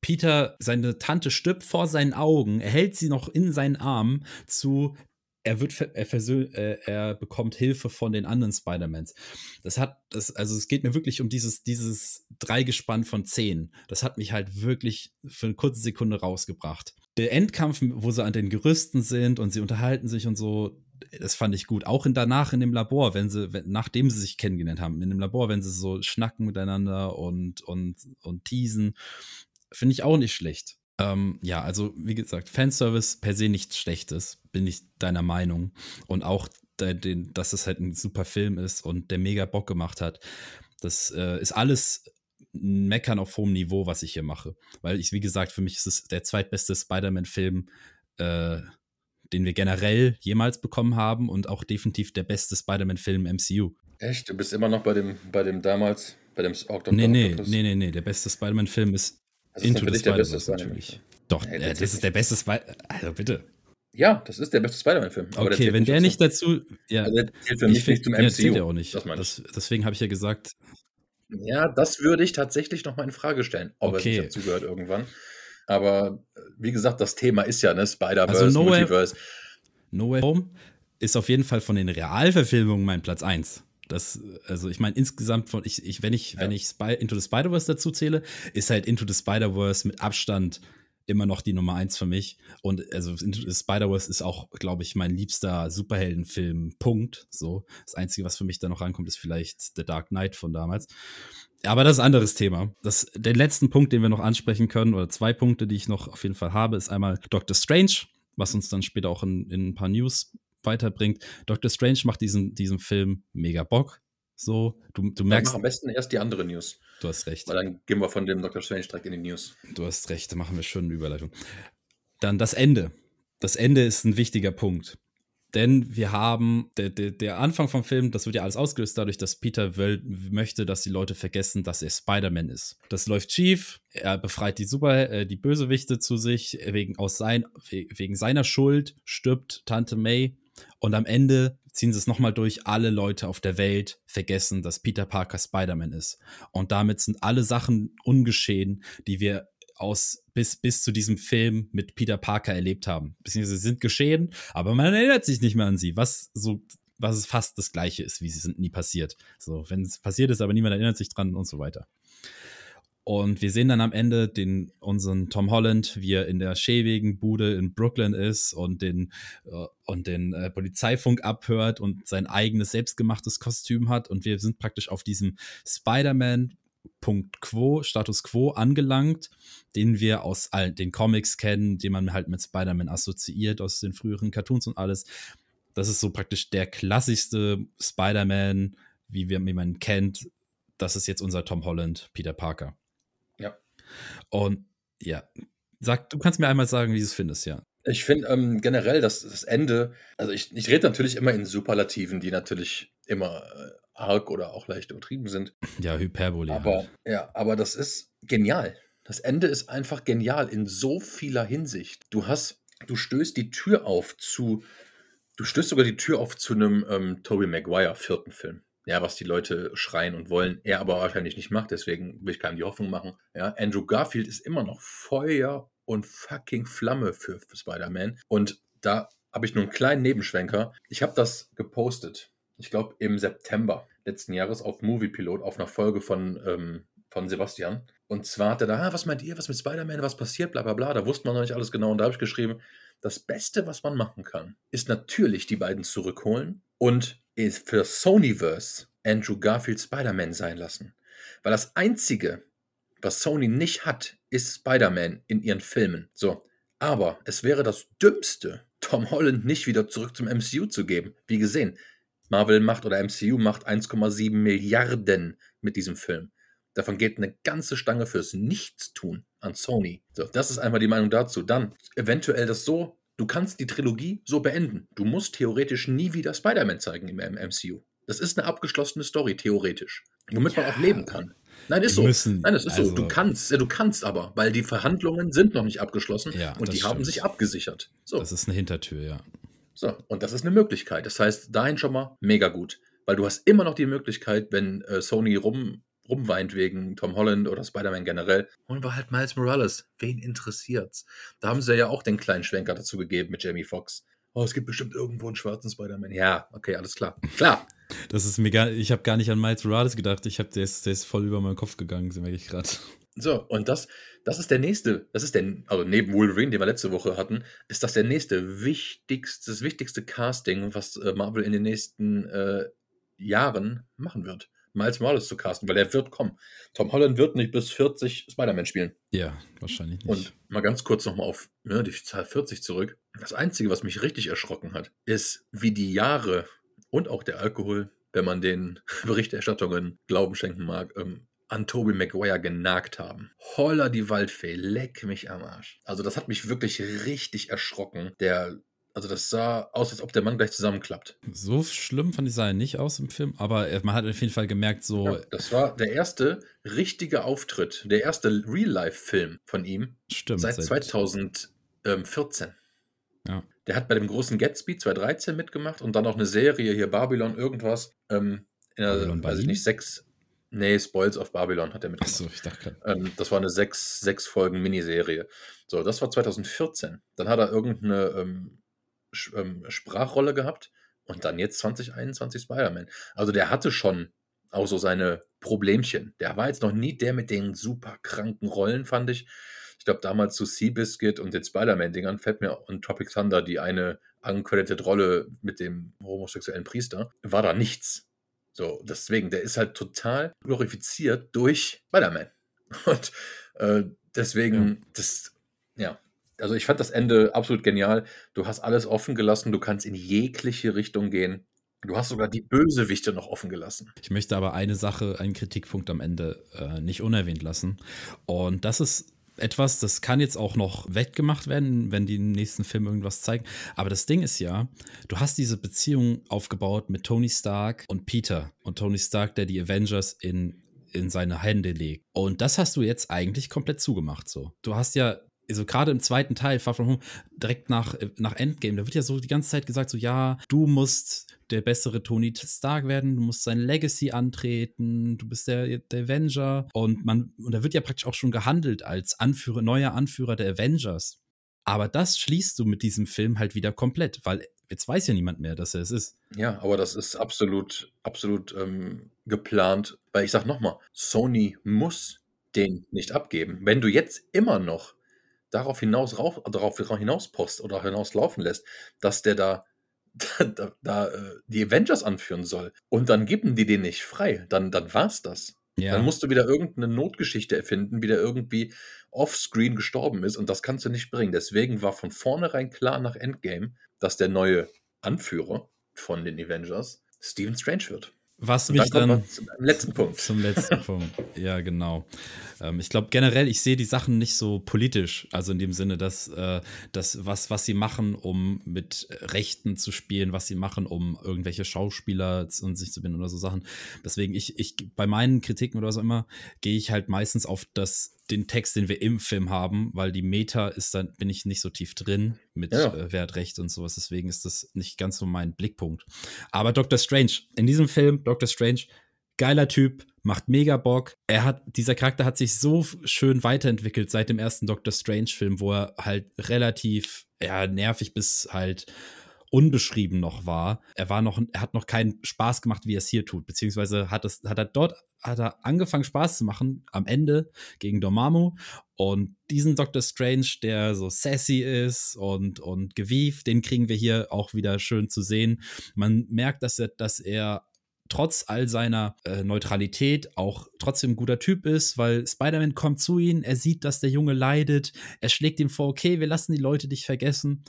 Peter, seine Tante stirbt vor seinen Augen, er hält sie noch in seinen Armen, zu er wird er, äh, er bekommt Hilfe von den anderen Spider-Mans. Das hat das also es geht mir wirklich um dieses dieses Dreigespann von zehn. Das hat mich halt wirklich für eine kurze Sekunde rausgebracht. Der Endkampf, wo sie an den Gerüsten sind und sie unterhalten sich und so, das fand ich gut. Auch in, danach in dem Labor, wenn sie, wenn, nachdem sie sich kennengelernt haben, in dem Labor, wenn sie so schnacken miteinander und, und, und teasen, finde ich auch nicht schlecht. Ähm, ja, also wie gesagt, Fanservice per se nichts Schlechtes, bin ich deiner Meinung. Und auch, der, den, dass es halt ein super Film ist und der mega Bock gemacht hat. Das äh, ist alles Meckern auf hohem Niveau, was ich hier mache. Weil ich, wie gesagt, für mich ist es der zweitbeste Spider-Man-Film, äh, den wir generell jemals bekommen haben und auch definitiv der beste Spider-Man-Film im MCU. Echt? Du bist immer noch bei dem, bei dem damals, bei dem Octopus? Nee, nee, nee, nee, nee. Der beste Spider-Man-Film ist, ist Into the Spider-Verse natürlich. Doch, hey, äh, das ist der beste Spider... Also bitte. Ja, das ist der beste Spider-Man-Film. Okay, wenn der nicht dazu... Ja, also der zählt für mich ich nicht zum MCU. Zählt er auch nicht. Das das, deswegen habe ich ja gesagt... Ja, das würde ich tatsächlich noch mal in Frage stellen, ob okay. er dazugehört irgendwann. Aber wie gesagt, das Thema ist ja, ne, Spider-Verse, also no Multiverse. no Way Home ist auf jeden Fall von den Realverfilmungen mein Platz 1. Das, also ich meine, insgesamt von, ich, ich, wenn ich, ja. wenn ich Spy Into the Spider-Verse dazu zähle, ist halt Into the Spider-Verse mit Abstand immer noch die Nummer eins für mich. Und also Into the Spider-Verse ist auch, glaube ich, mein liebster Superheldenfilm. Punkt. So. Das Einzige, was für mich da noch rankommt, ist vielleicht The Dark Knight von damals. Aber das ist ein anderes Thema. Das, den letzten Punkt, den wir noch ansprechen können, oder zwei Punkte, die ich noch auf jeden Fall habe, ist einmal Doctor Strange, was uns dann später auch in, in ein paar News weiterbringt. Doctor Strange macht diesen, diesen Film mega Bock. So, du, du merkst. Mach am besten erst die andere News. Du hast recht. Weil dann gehen wir von dem Doctor Strange direkt in die News. Du hast recht, da machen wir schon eine Überleitung. Dann das Ende. Das Ende ist ein wichtiger Punkt. Denn wir haben, der, der, der, Anfang vom Film, das wird ja alles ausgelöst dadurch, dass Peter will, möchte, dass die Leute vergessen, dass er Spider-Man ist. Das läuft schief, er befreit die Super, äh, die Bösewichte zu sich, wegen, aus sein, wegen seiner Schuld stirbt Tante May. Und am Ende ziehen sie es nochmal durch, alle Leute auf der Welt vergessen, dass Peter Parker Spider-Man ist. Und damit sind alle Sachen ungeschehen, die wir aus bis, bis zu diesem Film mit Peter Parker erlebt haben. Beziehungsweise sind geschehen, aber man erinnert sich nicht mehr an sie, was so, was fast das Gleiche ist, wie sie sind nie passiert. So, wenn es passiert ist, aber niemand erinnert sich dran und so weiter. Und wir sehen dann am Ende den, unseren Tom Holland, wie er in der schäbigen Bude in Brooklyn ist und den, äh, und den äh, Polizeifunk abhört und sein eigenes selbstgemachtes Kostüm hat. Und wir sind praktisch auf diesem Spider-Man Punkt Quo, Status Quo angelangt, den wir aus all den Comics kennen, den man halt mit Spider-Man assoziiert, aus den früheren Cartoons und alles. Das ist so praktisch der klassischste Spider-Man, wie, wir, wie man kennt. Das ist jetzt unser Tom Holland, Peter Parker. Und ja, sag, du kannst mir einmal sagen, wie du es findest, ja. Ich finde ähm, generell, dass das Ende, also ich, ich rede natürlich immer in Superlativen, die natürlich immer äh, arg oder auch leicht übertrieben sind. Ja, Hyperbole. Aber halt. ja, aber das ist genial. Das Ende ist einfach genial in so vieler Hinsicht. Du hast, du stößt die Tür auf zu, du stößt sogar die Tür auf zu einem ähm, Tobey Maguire vierten Film. Ja, was die Leute schreien und wollen, er aber wahrscheinlich nicht macht, deswegen will ich keinem die Hoffnung machen. Ja, Andrew Garfield ist immer noch Feuer und fucking Flamme für, Spider-Man. Und da habe ich nur einen kleinen Nebenschwenker. Ich habe das gepostet, ich glaube im September letzten Jahres auf Moviepilot, auf einer Folge von, ähm, von Sebastian. Und zwar hat er da, ah, was meint ihr, was mit Spider-Man, was passiert, bla bla bla. Da wusste man noch nicht alles genau. Und da habe ich geschrieben, das Beste, was man machen kann, ist natürlich die beiden zurückholen und für Sonyverse Andrew Garfield Spider-Man sein lassen. Weil das Einzige, was Sony nicht hat, ist Spider-Man in ihren Filmen. So. Aber es wäre das Dümmste, Tom Holland nicht wieder zurück zum MCU zu geben. Wie gesehen, Marvel macht oder MCU macht 1,7 Milliarden mit diesem Film. Davon geht eine ganze Stange fürs Nichtstun an Sony. So, das ist einmal die Meinung dazu. Dann eventuell das so, du kannst die Trilogie so beenden. Du musst theoretisch nie wieder Spider-Man zeigen im MCU. Das ist eine abgeschlossene Story, theoretisch. Womit ja. man auch leben kann. Nein, ist so. Müssen, Nein, das ist also, so. Du kannst, du kannst aber, weil die Verhandlungen sind noch nicht abgeschlossen ja, und die stimmt. haben sich abgesichert. So. Das ist eine Hintertür, ja. So, und das ist eine Möglichkeit. Das heißt, dahin schon mal mega gut. Weil du hast immer noch die Möglichkeit, wenn äh, Sony rum, rumweint wegen Tom Holland oder Spider-Man generell, holen wir halt Miles Morales. Wen interessiert's? Da haben sie ja auch den kleinen Schwenker dazu gegeben mit Jamie Foxx. Oh, es gibt bestimmt irgendwo einen schwarzen Spider-Man. Ja, okay, alles klar. Klar. Das ist mir gar, ich habe gar nicht an Miles Morales gedacht. Ich habe, der ist, der ist voll über meinen Kopf gegangen, so merke ich gerade. So, und das, das ist der nächste, das ist der, also neben Wolverine, den wir letzte Woche hatten, ist das der nächste wichtigste, das wichtigste Casting, was äh, Marvel in den nächsten äh, Jahren machen wird. Miles Morales zu casten, weil er wird kommen. Tom Holland wird nicht bis 40 Spider-Man spielen. Ja, wahrscheinlich nicht. Und mal ganz kurz nochmal auf ne, die Zahl 40 zurück. Das Einzige, was mich richtig erschrocken hat, ist, wie die Jahre und auch der Alkohol, wenn man den Berichterstattungen Glauben schenken mag, ähm, an Tobey Maguire genagt haben. Holla die Waldfee, leck mich am Arsch. Also das hat mich wirklich richtig erschrocken. Der also das sah aus, als ob der Mann gleich zusammenklappt. So schlimm fand ich sah er nicht aus im Film, aber man hat auf jeden Fall gemerkt, so. Ja, das war der erste richtige Auftritt, der erste Real-Life-Film von ihm. Stimmt. Seit 2014. Ja. Der hat bei dem großen Gatsby 2013 mitgemacht und dann noch eine Serie hier, Babylon, irgendwas. Ähm, in der, Babylon weiß ich nicht, sechs. Nee, Spoils of Babylon hat er mitgemacht. Achso, ich dachte ähm, Das war eine sechs, sechs Folgen Miniserie. So, das war 2014. Dann hat er irgendeine ähm, ähm, Sprachrolle gehabt und dann jetzt 2021 Spider-Man. Also der hatte schon auch so seine Problemchen. Der war jetzt noch nie der mit den super kranken Rollen, fand ich. Ich glaube, damals zu Seabiscuit und den Spider-Man-Dingern fällt mir on Tropic Thunder die eine uncredited Rolle mit dem homosexuellen Priester. War da nichts. So, deswegen, der ist halt total glorifiziert durch Spider-Man. Und äh, deswegen, ja. das, ja, also ich fand das Ende absolut genial. Du hast alles offen gelassen, du kannst in jegliche Richtung gehen. Du hast sogar die Bösewichte noch offen gelassen. Ich möchte aber eine Sache, einen Kritikpunkt am Ende äh, nicht unerwähnt lassen. Und das ist etwas, das kann jetzt auch noch weggemacht werden, wenn die im nächsten Film irgendwas zeigen. Aber das Ding ist ja, du hast diese Beziehung aufgebaut mit Tony Stark und Peter. Und Tony Stark, der die Avengers in in seine Hände legt. Und das hast du jetzt eigentlich komplett zugemacht so. Du hast ja also gerade im zweiten Teil, Far From Home, direkt nach, äh, nach Endgame, da wird ja so die ganze Zeit gesagt, so ja, du musst der bessere Tony Stark werden, du musst sein Legacy antreten, du bist der, der Avenger und man, und da wird ja praktisch auch schon gehandelt als Anführer, neuer Anführer der Avengers. Aber das schließt du mit diesem Film halt wieder komplett, weil jetzt weiß ja niemand mehr, dass er es ist. Ja, aber das ist absolut, absolut ähm, geplant, weil ich sag nochmal, Sony muss den nicht abgeben. Wenn du jetzt immer noch darauf hinaus rauf, darauf hinaus post oder hinauslaufen lässt, dass der da, da, da äh, die Avengers anführen soll und dann geben die den nicht frei, dann, dann war's das. Ja. Dann musst du wieder irgendeine Notgeschichte erfinden, wie der irgendwie offscreen gestorben ist und das kannst du nicht bringen. Deswegen war von vornherein klar nach Endgame, dass der neue Anführer von den Avengers Stephen Strange wird. Was mich dann, dann zum letzten Punkt. Zum letzten Punkt. Ja, genau. Ähm, ich glaube generell, ich sehe die Sachen nicht so politisch, also in dem Sinne, dass äh, das was was sie machen, um mit Rechten zu spielen, was sie machen, um irgendwelche Schauspieler und sich zu binden oder so Sachen. Deswegen ich ich bei meinen Kritiken oder so immer gehe ich halt meistens auf das den Text, den wir im Film haben, weil die Meta ist dann, bin ich nicht so tief drin mit ja. äh, Wertrecht und sowas. Deswegen ist das nicht ganz so mein Blickpunkt. Aber Dr. Strange, in diesem Film, Dr. Strange, geiler Typ, macht mega Bock. Er hat, dieser Charakter hat sich so schön weiterentwickelt seit dem ersten Doctor Strange-Film, wo er halt relativ ja, nervig bis halt unbeschrieben noch war. Er war noch, er hat noch keinen Spaß gemacht, wie er es hier tut, beziehungsweise hat es, hat er dort, hat er angefangen Spaß zu machen am Ende gegen Dormammu und diesen Doctor Strange, der so sassy ist und, und gewieft, den kriegen wir hier auch wieder schön zu sehen. Man merkt, dass er, dass er trotz all seiner äh, Neutralität auch trotzdem ein guter Typ ist, weil Spider-Man kommt zu ihm, er sieht, dass der Junge leidet, er schlägt ihm vor, okay, wir lassen die Leute dich vergessen.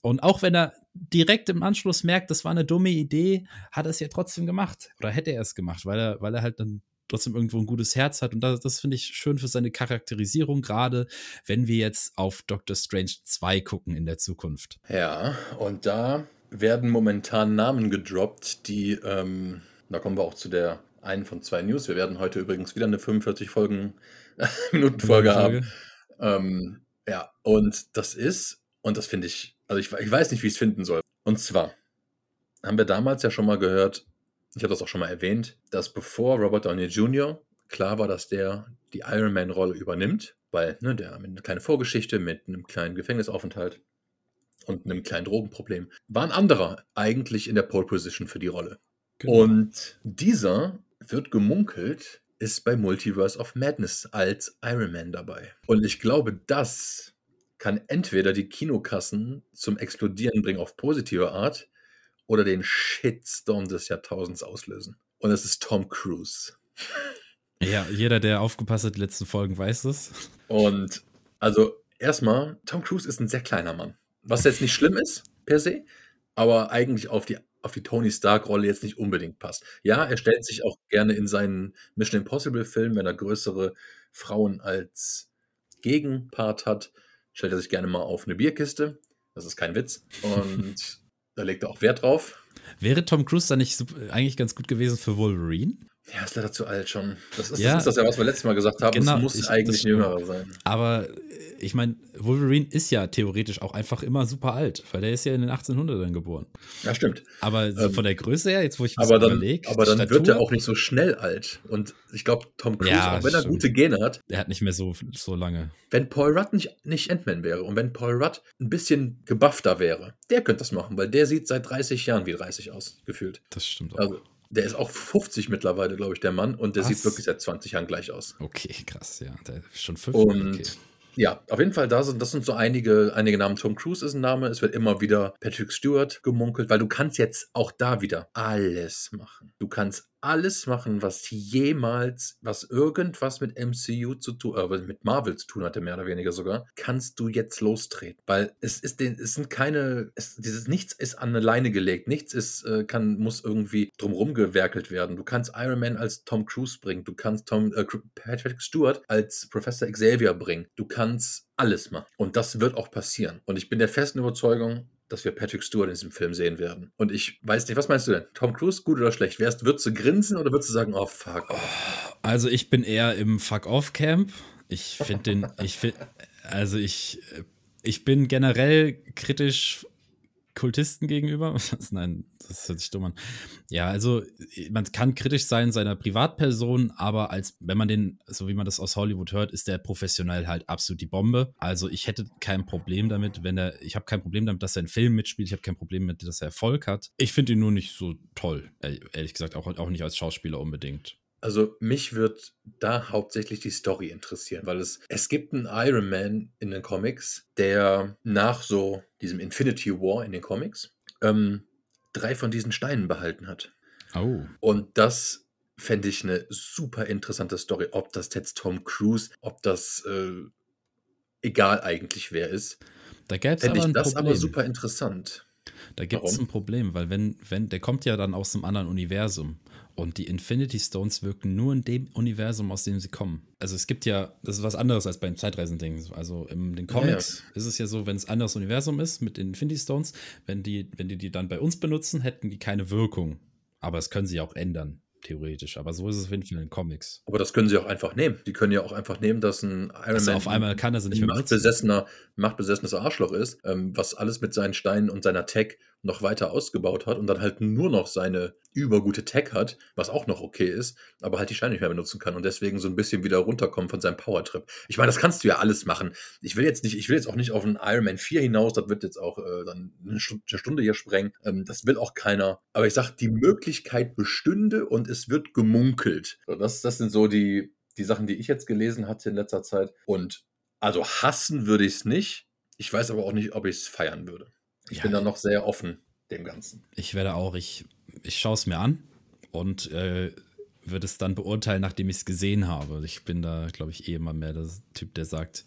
Und auch wenn er direkt im Anschluss merkt, das war eine dumme Idee, hat er es ja trotzdem gemacht. Oder hätte er es gemacht, weil er, weil er halt dann trotzdem irgendwo ein gutes Herz hat. Und das, das finde ich schön für seine Charakterisierung, gerade wenn wir jetzt auf Doctor Strange 2 gucken in der Zukunft. Ja, und da werden momentan Namen gedroppt, die ähm, da kommen wir auch zu der einen von zwei News. Wir werden heute übrigens wieder eine 45 Folgen Minuten Folge haben. Ähm, ja, und das ist, und das finde ich, also ich, ich weiß nicht, wie ich es finden soll. Und zwar haben wir damals ja schon mal gehört, ich habe das auch schon mal erwähnt, dass bevor Robert Downey Jr. klar war, dass der die Iron Man-Rolle übernimmt, weil ne, der mit einer kleinen Vorgeschichte, mit einem kleinen Gefängnisaufenthalt und einem kleinen Drogenproblem, war ein anderer eigentlich in der Pole Position für die Rolle. Genau. Und dieser wird gemunkelt, ist bei Multiverse of Madness als Iron Man dabei. Und ich glaube, das kann entweder die Kinokassen zum Explodieren bringen auf positive Art oder den Shitstorm des Jahrtausends auslösen. Und es ist Tom Cruise. Ja, jeder, der aufgepasst hat, die letzten Folgen weiß es. Und also erstmal, Tom Cruise ist ein sehr kleiner Mann. Was jetzt nicht schlimm ist, per se, aber eigentlich auf die auf die Tony Stark-Rolle jetzt nicht unbedingt passt. Ja, er stellt sich auch gerne in seinen Mission Impossible-Filmen, wenn er größere Frauen als Gegenpart hat, stellt er sich gerne mal auf eine Bierkiste. Das ist kein Witz. Und da legt er auch Wert drauf. Wäre Tom Cruise da nicht eigentlich ganz gut gewesen für Wolverine? Ja, ist leider zu alt schon. Das ist, ja, das, ist das ja, was wir letztes Mal gesagt haben. Genau, es muss ich, eigentlich jüngerer sein. Aber ich meine, Wolverine ist ja theoretisch auch einfach immer super alt, weil der ist ja in den 1800ern geboren. Ja, stimmt. Aber ähm, von der Größe her, jetzt wo ich mir aber dann, überlege. Aber dann Statur, wird er auch nicht so schnell alt. Und ich glaube, Tom Cruise, ja, auch wenn er gute Gene hat. Der hat nicht mehr so, so lange. Wenn Paul Rudd nicht, nicht Ant-Man wäre und wenn Paul Rudd ein bisschen gebuffter wäre, der könnte das machen, weil der sieht seit 30 Jahren wie 30 aus, gefühlt. Das stimmt auch. Also, der ist auch 50 mittlerweile, glaube ich, der Mann. Und der Was? sieht wirklich seit 20 Jahren gleich aus. Okay, krass, ja. Der ist schon 50. Und okay. Ja, auf jeden Fall, da sind, das sind so einige, einige Namen. Tom Cruise ist ein Name. Es wird immer wieder Patrick Stewart gemunkelt, weil du kannst jetzt auch da wieder alles machen. Du kannst alles machen, was jemals, was irgendwas mit MCU zu tun, äh, mit Marvel zu tun hatte, mehr oder weniger sogar, kannst du jetzt lostreten. Weil es ist, es sind keine, es, dieses Nichts ist an eine Leine gelegt, nichts ist, äh, kann, muss irgendwie drumherum gewerkelt werden. Du kannst Iron Man als Tom Cruise bringen, du kannst Tom, äh, Patrick Stewart als Professor Xavier bringen, du kannst alles machen. Und das wird auch passieren. Und ich bin der festen Überzeugung, dass wir Patrick Stewart in diesem Film sehen werden. Und ich weiß nicht, was meinst du denn? Tom Cruise, gut oder schlecht? Wärst, würdest du grinsen oder würdest du sagen, oh, fuck off? Also ich bin eher im Fuck-off-Camp. Ich finde den, ich finde, also ich, ich bin generell kritisch Kultisten gegenüber. Nein, das hört sich dumm an. Ja, also man kann kritisch sein seiner Privatperson, aber als wenn man den, so wie man das aus Hollywood hört, ist der professionell halt absolut die Bombe. Also ich hätte kein Problem damit, wenn er, ich habe kein Problem damit, dass er einen Film mitspielt. Ich habe kein Problem mit, dass er Erfolg hat. Ich finde ihn nur nicht so toll, ehrlich gesagt, auch, auch nicht als Schauspieler unbedingt. Also mich wird da hauptsächlich die Story interessieren, weil es, es gibt einen Iron Man in den Comics, der nach so diesem Infinity War in den Comics ähm, drei von diesen Steinen behalten hat. Oh. Und das fände ich eine super interessante Story, ob das jetzt Tom Cruise, ob das äh, egal eigentlich wer ist. Da gäbe es aber ein das Problem. aber super interessant. Da gibt es ein Problem, weil wenn, wenn, der kommt ja dann aus einem anderen Universum. Und die Infinity Stones wirken nur in dem Universum, aus dem sie kommen. Also es gibt ja, das ist was anderes als beim Zeitreisending. Also in den Comics ja. ist es ja so, wenn es ein anderes Universum ist mit den Infinity Stones, wenn die, wenn die die dann bei uns benutzen, hätten die keine Wirkung. Aber es können sie auch ändern theoretisch. Aber so ist es auf jeden Fall in den Comics. Aber das können sie auch einfach nehmen. Die können ja auch einfach nehmen, dass ein Iron also Man auf einmal kann er sie nicht mehr machtbesessener, machtbesessenes Arschloch ist, ähm, was alles mit seinen Steinen und seiner Tech noch weiter ausgebaut hat und dann halt nur noch seine übergute Tech hat, was auch noch okay ist, aber halt die Scheine nicht mehr benutzen kann und deswegen so ein bisschen wieder runterkommen von seinem Powertrip. Ich meine, das kannst du ja alles machen. Ich will jetzt nicht, ich will jetzt auch nicht auf einen Iron Man 4 hinaus, das wird jetzt auch äh, dann eine Stunde hier sprengen. Ähm, das will auch keiner. Aber ich sag, die Möglichkeit bestünde und es wird gemunkelt. So, das, das sind so die, die Sachen, die ich jetzt gelesen hatte in letzter Zeit. Und also hassen würde ich es nicht. Ich weiß aber auch nicht, ob ich es feiern würde. Ich ja, bin da noch sehr offen dem Ganzen. Ich werde auch, ich, ich schaue es mir an und äh, würde es dann beurteilen, nachdem ich es gesehen habe. Ich bin da, glaube ich, eh immer mehr der Typ, der sagt,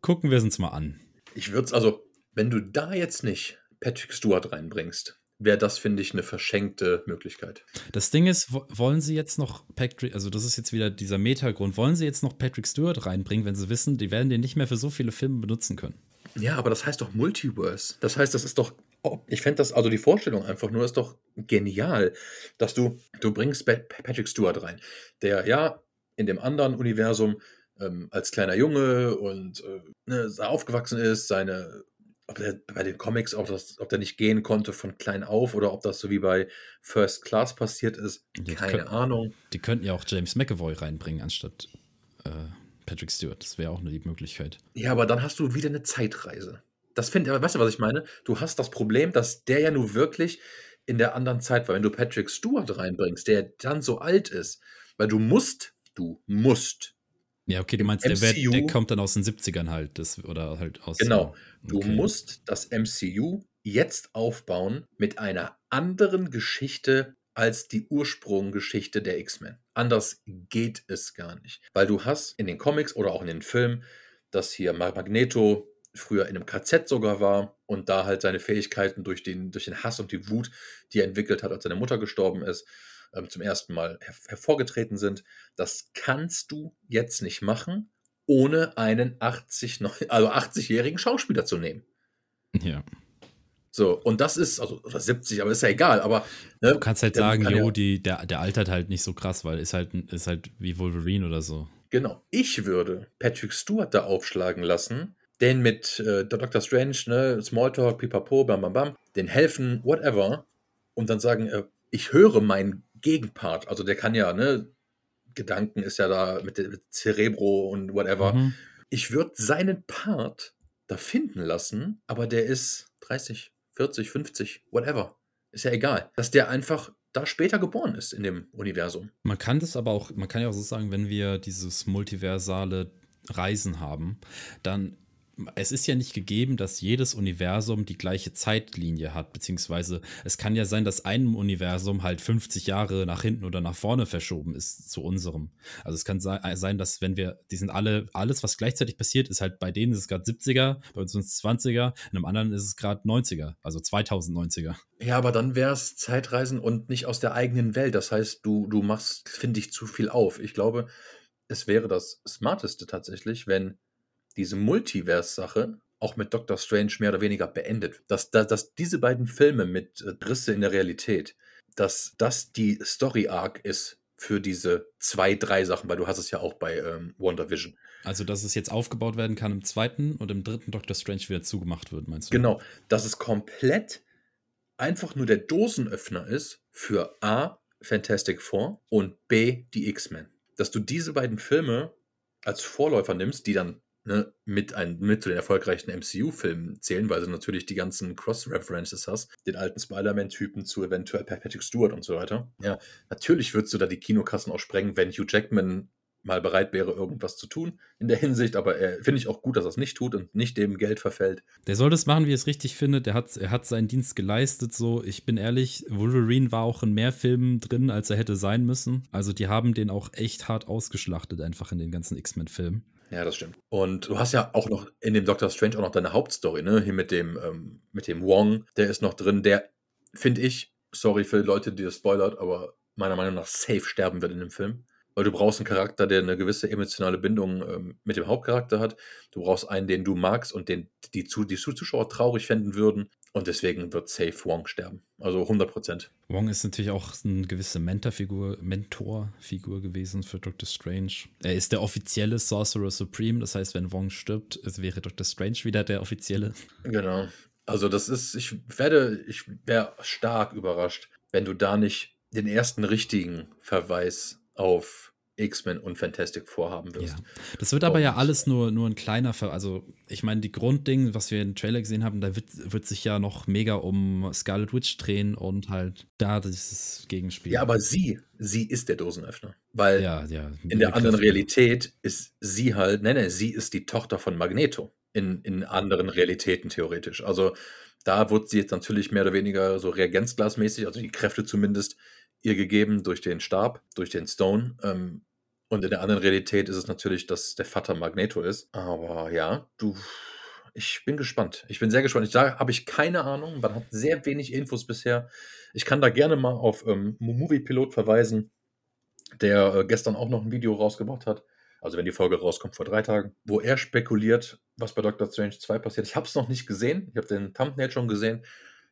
gucken wir es uns mal an. Ich würde es, also, wenn du da jetzt nicht Patrick Stewart reinbringst, wäre das, finde ich, eine verschenkte Möglichkeit. Das Ding ist, wollen sie jetzt noch Patrick, also das ist jetzt wieder dieser Metagrund, wollen sie jetzt noch Patrick Stewart reinbringen, wenn sie wissen, die werden den nicht mehr für so viele Filme benutzen können? Ja, aber das heißt doch Multiverse. Das heißt, das ist doch, oh, ich fände das, also die Vorstellung einfach nur ist doch genial, dass du, du bringst Patrick Stewart rein, der ja in dem anderen Universum ähm, als kleiner Junge und äh, ne, aufgewachsen ist, seine ob er bei den Comics, ob, das, ob der nicht gehen konnte von klein auf oder ob das so wie bei First Class passiert ist. Die Keine können, Ahnung. Die könnten ja auch James McAvoy reinbringen, anstatt äh, Patrick Stewart. Das wäre auch eine Möglichkeit. Ja, aber dann hast du wieder eine Zeitreise. Das finde ich, weißt du, was ich meine? Du hast das Problem, dass der ja nur wirklich in der anderen Zeit war. Wenn du Patrick Stewart reinbringst, der dann so alt ist, weil du musst, du musst. Ja, okay, du meinst, der, MCU, der, kommt dann aus den 70ern halt, das, oder halt aus. Genau. Du okay. musst das MCU jetzt aufbauen mit einer anderen Geschichte als die Ursprunggeschichte der X-Men. Anders geht es gar nicht. Weil du hast in den Comics oder auch in den Filmen, dass hier Magneto früher in einem KZ sogar war und da halt seine Fähigkeiten durch den, durch den Hass und die Wut, die er entwickelt hat, als seine Mutter gestorben ist, ähm, zum ersten Mal her hervorgetreten sind. Das kannst du jetzt nicht machen, ohne einen 80, also 80-jährigen Schauspieler zu nehmen. Ja. So, und das ist, also oder 70, aber ist ja egal, aber. Ne, du kannst halt sagen, kann jo, ja, die, der, der altert halt nicht so krass, weil ist halt, ist halt wie Wolverine oder so. Genau. Ich würde Patrick Stewart da aufschlagen lassen, den mit äh, Dr. Strange, ne, Smalltalk, pipapo, bam, bam, bam, den helfen, whatever, und dann sagen, äh, ich höre meinen Gegenpart, also der kann ja, ne, Gedanken ist ja da mit, mit Cerebro und whatever. Mhm. Ich würde seinen Part da finden lassen, aber der ist 30, 40, 50, whatever. Ist ja egal. Dass der einfach da später geboren ist in dem Universum. Man kann das aber auch, man kann ja auch so sagen, wenn wir dieses multiversale Reisen haben, dann es ist ja nicht gegeben, dass jedes Universum die gleiche Zeitlinie hat, beziehungsweise es kann ja sein, dass einem Universum halt 50 Jahre nach hinten oder nach vorne verschoben ist zu unserem. Also es kann äh, sein, dass wenn wir, die sind alle, alles, was gleichzeitig passiert, ist halt bei denen ist es gerade 70er, bei uns sind es 20er, in einem anderen ist es gerade 90er, also 2090er. Ja, aber dann wäre es Zeitreisen und nicht aus der eigenen Welt. Das heißt, du, du machst, finde ich, zu viel auf. Ich glaube, es wäre das Smarteste tatsächlich, wenn diese Multiverse-Sache auch mit Doctor Strange mehr oder weniger beendet. Dass, dass, dass diese beiden Filme mit äh, Risse in der Realität, dass das die Story-Arc ist für diese zwei, drei Sachen, weil du hast es ja auch bei ähm, WandaVision. Also, dass es jetzt aufgebaut werden kann im zweiten und im dritten Doctor Strange wieder zugemacht wird, meinst du? Genau, dass es komplett einfach nur der Dosenöffner ist für A, Fantastic Four und B, die X-Men. Dass du diese beiden Filme als Vorläufer nimmst, die dann ne, mit, ein, mit zu den erfolgreichsten MCU-Filmen zählen, weil du natürlich die ganzen Cross-References hast, den alten Spider-Man-Typen zu eventuell Patrick Stewart und so weiter. Ja, natürlich würdest du da die Kinokassen auch sprengen, wenn Hugh Jackman mal bereit wäre, irgendwas zu tun in der Hinsicht, aber finde ich auch gut, dass er es nicht tut und nicht dem Geld verfällt. Der soll das machen, wie er es richtig findet. Er hat, er hat seinen Dienst geleistet. So, ich bin ehrlich, Wolverine war auch in mehr Filmen drin, als er hätte sein müssen. Also die haben den auch echt hart ausgeschlachtet, einfach in den ganzen X-Men-Filmen. Ja, das stimmt. Und du hast ja auch noch in dem Doctor Strange auch noch deine Hauptstory, ne? Hier mit dem, ähm, mit dem Wong, der ist noch drin, der, finde ich, sorry für Leute, die das spoilert, aber meiner Meinung nach safe sterben wird in dem Film. Weil du brauchst einen Charakter, der eine gewisse emotionale Bindung ähm, mit dem Hauptcharakter hat. Du brauchst einen, den du magst und den die, die Zuschauer traurig fänden würden. Und deswegen wird safe Wong sterben. Also 100 Prozent. Wong ist natürlich auch eine gewisse Mentorfigur, Mentorfigur gewesen für Dr. Strange. Er ist der offizielle Sorcerer Supreme. Das heißt, wenn Wong stirbt, es wäre Dr. Strange wieder der offizielle. Genau. Also, das ist, ich werde, ich wäre stark überrascht, wenn du da nicht den ersten richtigen Verweis auf X-Men und Fantastic vorhaben wirst. Ja. Das wird aber und, ja alles nur, nur ein kleiner, Ver also ich meine, die Grunddinge, was wir im Trailer gesehen haben, da wird, wird sich ja noch mega um Scarlet Witch drehen und halt da dieses Gegenspiel. Ja, aber sie, sie ist der Dosenöffner. Weil ja, ja, in der anderen Realität ist sie halt, nee, nee, sie ist die Tochter von Magneto. In, in anderen Realitäten theoretisch. Also da wird sie jetzt natürlich mehr oder weniger so reagenzglasmäßig, also die Kräfte zumindest, ihr gegeben durch den Stab, durch den Stone. Ähm, und in der anderen Realität ist es natürlich, dass der Vater Magneto ist. Aber ja, du, ich bin gespannt. Ich bin sehr gespannt. Ich, da habe ich keine Ahnung. Man hat sehr wenig Infos bisher. Ich kann da gerne mal auf ähm, Movie Pilot verweisen, der äh, gestern auch noch ein Video rausgebracht hat. Also wenn die Folge rauskommt vor drei Tagen, wo er spekuliert, was bei Doctor Strange 2 passiert. Ich habe es noch nicht gesehen. Ich habe den Thumbnail schon gesehen.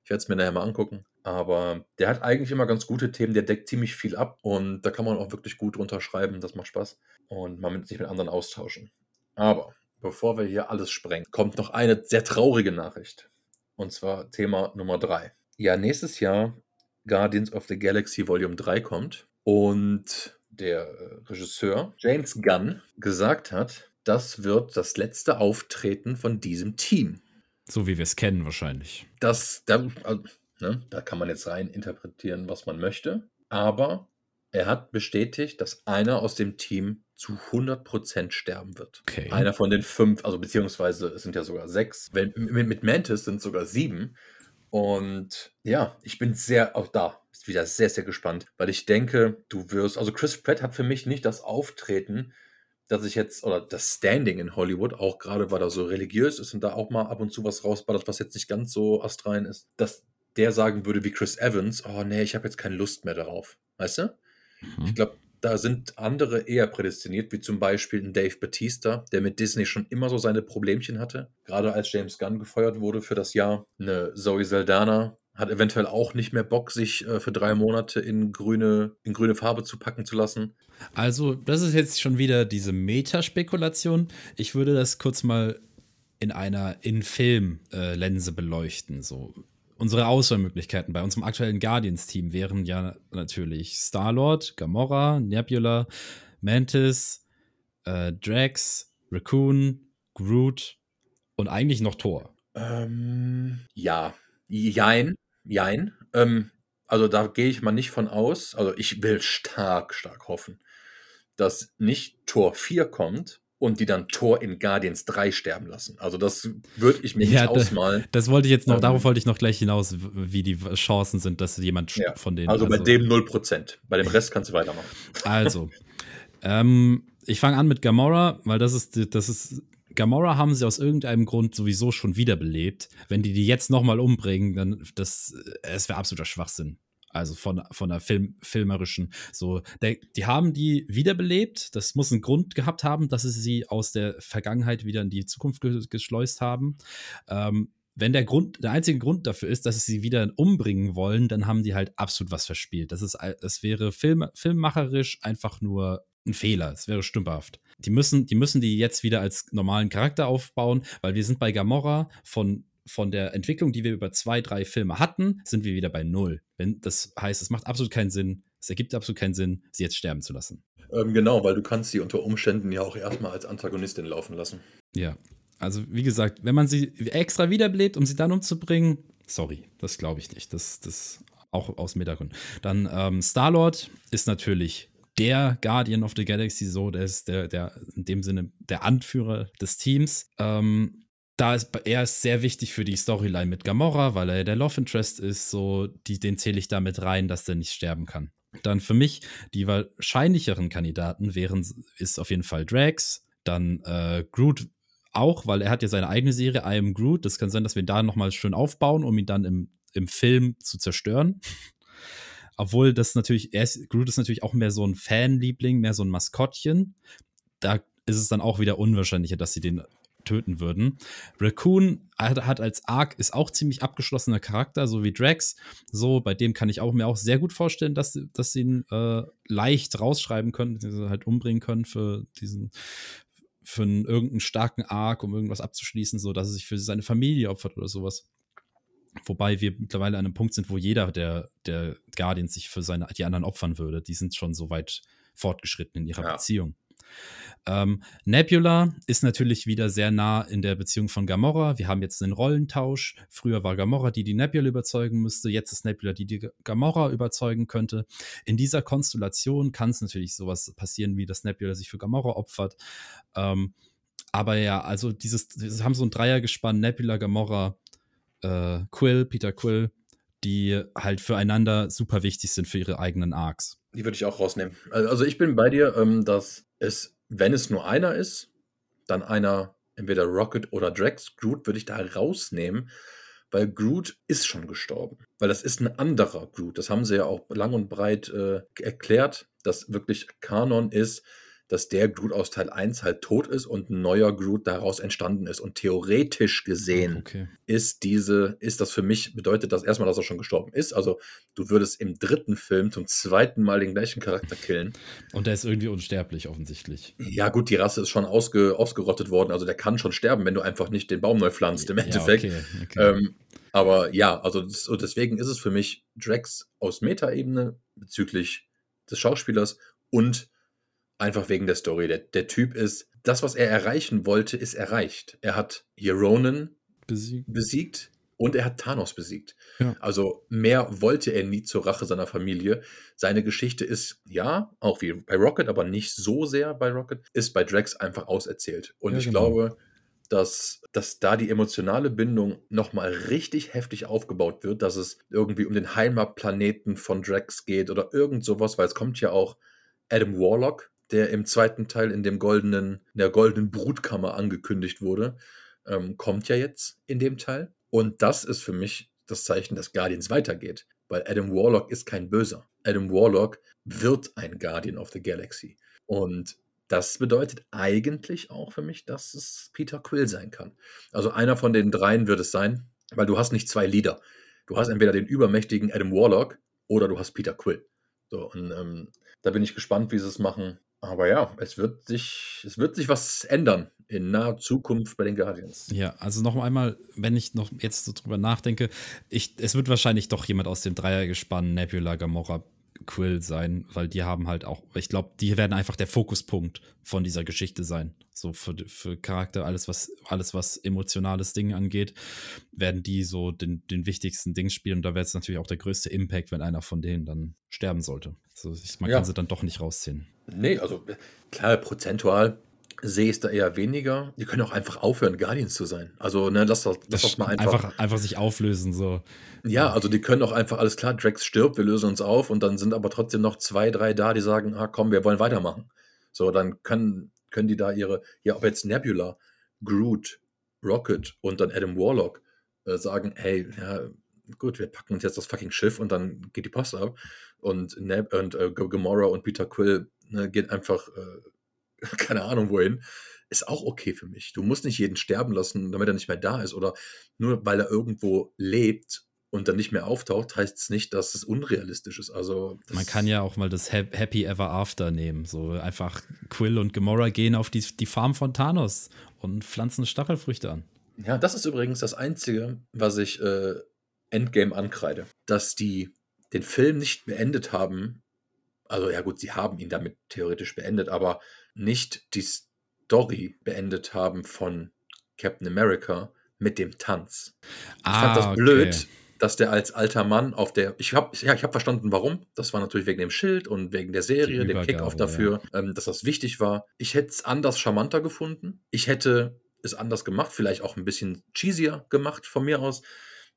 Ich werde es mir nachher mal angucken. Aber der hat eigentlich immer ganz gute Themen, der deckt ziemlich viel ab und da kann man auch wirklich gut drunter schreiben, das macht Spaß. Und man mit sich mit anderen austauschen. Aber bevor wir hier alles sprengen, kommt noch eine sehr traurige Nachricht. Und zwar Thema Nummer 3. Ja, nächstes Jahr Guardians of the Galaxy Volume 3 kommt und der äh, Regisseur James Gunn gesagt hat, das wird das letzte Auftreten von diesem Team. So wie wir es kennen, wahrscheinlich. Das, da, also, ne, da kann man jetzt rein interpretieren, was man möchte. Aber er hat bestätigt, dass einer aus dem Team zu 100% sterben wird. Okay. Einer von den fünf, also beziehungsweise es sind ja sogar sechs. Wenn, mit Mantis sind sogar sieben. Und ja, ich bin sehr, auch da ist wieder sehr, sehr gespannt, weil ich denke, du wirst, also Chris Pratt hat für mich nicht das Auftreten, dass ich jetzt, oder das Standing in Hollywood, auch gerade weil er so religiös ist und da auch mal ab und zu was rausballert, was jetzt nicht ganz so astrein ist, dass der sagen würde wie Chris Evans, oh nee, ich habe jetzt keine Lust mehr darauf. Weißt du? Mhm. Ich glaube, da sind andere eher prädestiniert, wie zum Beispiel ein Dave Batista, der mit Disney schon immer so seine Problemchen hatte. Gerade als James Gunn gefeuert wurde für das Jahr. Eine Zoe Saldana, hat eventuell auch nicht mehr Bock, sich äh, für drei Monate in grüne, in grüne Farbe zu packen zu lassen. Also, das ist jetzt schon wieder diese Metaspekulation. Ich würde das kurz mal in einer In-Film-Lense äh, beleuchten. So. Unsere Auswahlmöglichkeiten bei unserem aktuellen Guardians-Team wären ja natürlich Star-Lord, Gamora, Nebula, Mantis, äh, Drax, Raccoon, Groot und eigentlich noch Thor. Ähm, ja, jein. Jein. Ähm, also da gehe ich mal nicht von aus. Also ich will stark, stark hoffen, dass nicht Tor 4 kommt und die dann Tor in Guardians 3 sterben lassen. Also das würde ich mir ja, nicht ausmalen. Das, wollte ich jetzt noch, ähm, darauf wollte ich noch gleich hinaus, wie die Chancen sind, dass jemand ja, von denen. Also, also bei dem 0%. Bei dem Rest kannst du weitermachen. Also, ähm, ich fange an mit Gamora, weil das ist, das ist Gamora haben sie aus irgendeinem Grund sowieso schon wiederbelebt. Wenn die die jetzt nochmal umbringen, dann das, es wäre absoluter Schwachsinn. Also von, von der Film, filmerischen, so, der, die haben die wiederbelebt. Das muss einen Grund gehabt haben, dass sie sie aus der Vergangenheit wieder in die Zukunft geschleust haben. Ähm, wenn der Grund, der einzige Grund dafür ist, dass sie sie wieder umbringen wollen, dann haben die halt absolut was verspielt. Das ist, das wäre film, filmmacherisch einfach nur ein Fehler. Es wäre stümperhaft. Die müssen, die müssen die jetzt wieder als normalen Charakter aufbauen, weil wir sind bei Gamora von von der Entwicklung, die wir über zwei, drei Filme hatten, sind wir wieder bei null. Wenn, das heißt, es macht absolut keinen Sinn, es ergibt absolut keinen Sinn, sie jetzt sterben zu lassen. Ähm, genau, weil du kannst sie unter Umständen ja auch erstmal als Antagonistin laufen lassen. Ja, also wie gesagt, wenn man sie extra wiederbelebt, um sie dann umzubringen, sorry, das glaube ich nicht. Das, das auch aus Metagründen. Dann ähm, Star-Lord ist natürlich der Guardian of the Galaxy, so, der ist der, der in dem Sinne der Anführer des Teams. Ähm, da ist er ist sehr wichtig für die Storyline mit Gamora, weil er der Love Interest ist, so, die, den zähle ich damit rein, dass der nicht sterben kann. Dann für mich die wahrscheinlicheren Kandidaten wären, ist auf jeden Fall Drax, dann äh, Groot auch, weil er hat ja seine eigene Serie, I Am Groot. Das kann sein, dass wir da nochmal schön aufbauen, um ihn dann im, im Film zu zerstören. Obwohl das natürlich, er ist, Groot ist natürlich auch mehr so ein Fanliebling, mehr so ein Maskottchen. Da ist es dann auch wieder unwahrscheinlicher, dass sie den töten würden. Raccoon hat, hat, als Arc ist auch ziemlich abgeschlossener Charakter, so wie Drax. So, bei dem kann ich auch mir auch sehr gut vorstellen, dass, dass sie ihn äh, leicht rausschreiben können, sie halt umbringen können für diesen für einen, irgendeinen starken Arc, um irgendwas abzuschließen, so dass er sich für seine Familie opfert oder sowas. Wobei wir mittlerweile an einem Punkt sind, wo jeder der, der Guardians sich für seine, die anderen opfern würde. Die sind schon so weit fortgeschritten in ihrer ja. Beziehung. Ähm, Nebula ist natürlich wieder sehr nah in der Beziehung von Gamora. Wir haben jetzt einen Rollentausch. Früher war Gamora die, die Nebula überzeugen müsste. Jetzt ist Nebula die, die Gamora überzeugen könnte. In dieser Konstellation kann es natürlich sowas passieren, wie dass Nebula sich für Gamora opfert. Ähm, aber ja, also dieses, dieses haben so ein Dreiergespann, Nebula, Gamora, äh, Quill, Peter Quill, die halt füreinander super wichtig sind für ihre eigenen Arcs. Die würde ich auch rausnehmen. Also ich bin bei dir, ähm, dass es, wenn es nur einer ist, dann einer, entweder Rocket oder Drax, Groot würde ich da rausnehmen, weil Groot ist schon gestorben. Weil das ist ein anderer Groot. Das haben sie ja auch lang und breit äh, erklärt, dass wirklich Kanon ist, dass der Groot aus Teil 1 halt tot ist und ein neuer Groot daraus entstanden ist. Und theoretisch gesehen okay. ist diese, ist das für mich, bedeutet das erstmal, dass er schon gestorben ist. Also du würdest im dritten Film zum zweiten Mal den gleichen Charakter killen. Und der ist irgendwie unsterblich, offensichtlich. Ja, gut, die Rasse ist schon ausge, ausgerottet worden. Also der kann schon sterben, wenn du einfach nicht den Baum neu pflanzt, im Endeffekt. Ja, okay, okay. Ähm, aber ja, also das, deswegen ist es für mich Drax aus Metaebene bezüglich des Schauspielers und Einfach wegen der Story. Der, der Typ ist, das, was er erreichen wollte, ist erreicht. Er hat hier Ronan besiegt, besiegt und er hat Thanos besiegt. Ja. Also mehr wollte er nie zur Rache seiner Familie. Seine Geschichte ist, ja, auch wie bei Rocket, aber nicht so sehr bei Rocket, ist bei Drax einfach auserzählt. Und ja, ich genau. glaube, dass, dass da die emotionale Bindung nochmal richtig heftig aufgebaut wird, dass es irgendwie um den Heimatplaneten von Drax geht oder irgend sowas, weil es kommt ja auch Adam Warlock der im zweiten Teil in dem goldenen, der goldenen Brutkammer angekündigt wurde, ähm, kommt ja jetzt in dem Teil. Und das ist für mich das Zeichen, dass Guardians weitergeht. Weil Adam Warlock ist kein Böser. Adam Warlock wird ein Guardian of the Galaxy. Und das bedeutet eigentlich auch für mich, dass es Peter Quill sein kann. Also einer von den dreien wird es sein, weil du hast nicht zwei Leader. Du hast entweder den übermächtigen Adam Warlock oder du hast Peter Quill. So, und ähm, da bin ich gespannt, wie sie es machen. Aber ja, es wird sich, es wird sich was ändern in naher Zukunft bei den Guardians. Ja, also noch einmal, wenn ich noch jetzt so drüber nachdenke, ich, es wird wahrscheinlich doch jemand aus dem Dreiergespann Nebula, Gamora, Quill sein, weil die haben halt auch, ich glaube, die werden einfach der Fokuspunkt von dieser Geschichte sein. So für, für Charakter, alles was, alles was emotionales Ding angeht, werden die so den, den wichtigsten Ding spielen. Und da wäre es natürlich auch der größte Impact, wenn einer von denen dann sterben sollte. Also ich, man ja. kann sie dann doch nicht rausziehen. Nee, also klar, prozentual sehe ich es da eher weniger. Die können auch einfach aufhören, Guardians zu sein. Also, ne, lass doch, lass doch mal einfach, einfach. Einfach sich auflösen, so. Ja, also die können auch einfach, alles klar, Drax stirbt, wir lösen uns auf und dann sind aber trotzdem noch zwei, drei da, die sagen, ah komm, wir wollen weitermachen. So, dann können, können die da ihre, ja, ob jetzt Nebula, Groot, Rocket und dann Adam Warlock äh, sagen, hey, ja, gut, wir packen uns jetzt das fucking Schiff und dann geht die Post ab. Und, Neb und äh, Gamora und Peter Quill ne, gehen einfach, äh, keine Ahnung wohin. Ist auch okay für mich. Du musst nicht jeden sterben lassen, damit er nicht mehr da ist. Oder nur weil er irgendwo lebt und dann nicht mehr auftaucht, heißt es nicht, dass es unrealistisch ist. Also man kann ja auch mal das Happy Ever After nehmen. So einfach Quill und Gamora gehen auf die, die Farm von Thanos und pflanzen Stachelfrüchte an. Ja, das ist übrigens das Einzige, was ich äh, Endgame ankreide. Dass die den Film nicht beendet haben. Also ja gut, sie haben ihn damit theoretisch beendet, aber nicht die Story beendet haben von Captain America mit dem Tanz. Ich ah, fand das okay. blöd, dass der als alter Mann auf der. Ich habe ja, ich habe verstanden, warum. Das war natürlich wegen dem Schild und wegen der Serie, dem Kickoff dafür, ja. ähm, dass das wichtig war. Ich hätte es anders charmanter gefunden. Ich hätte es anders gemacht, vielleicht auch ein bisschen cheesier gemacht von mir aus,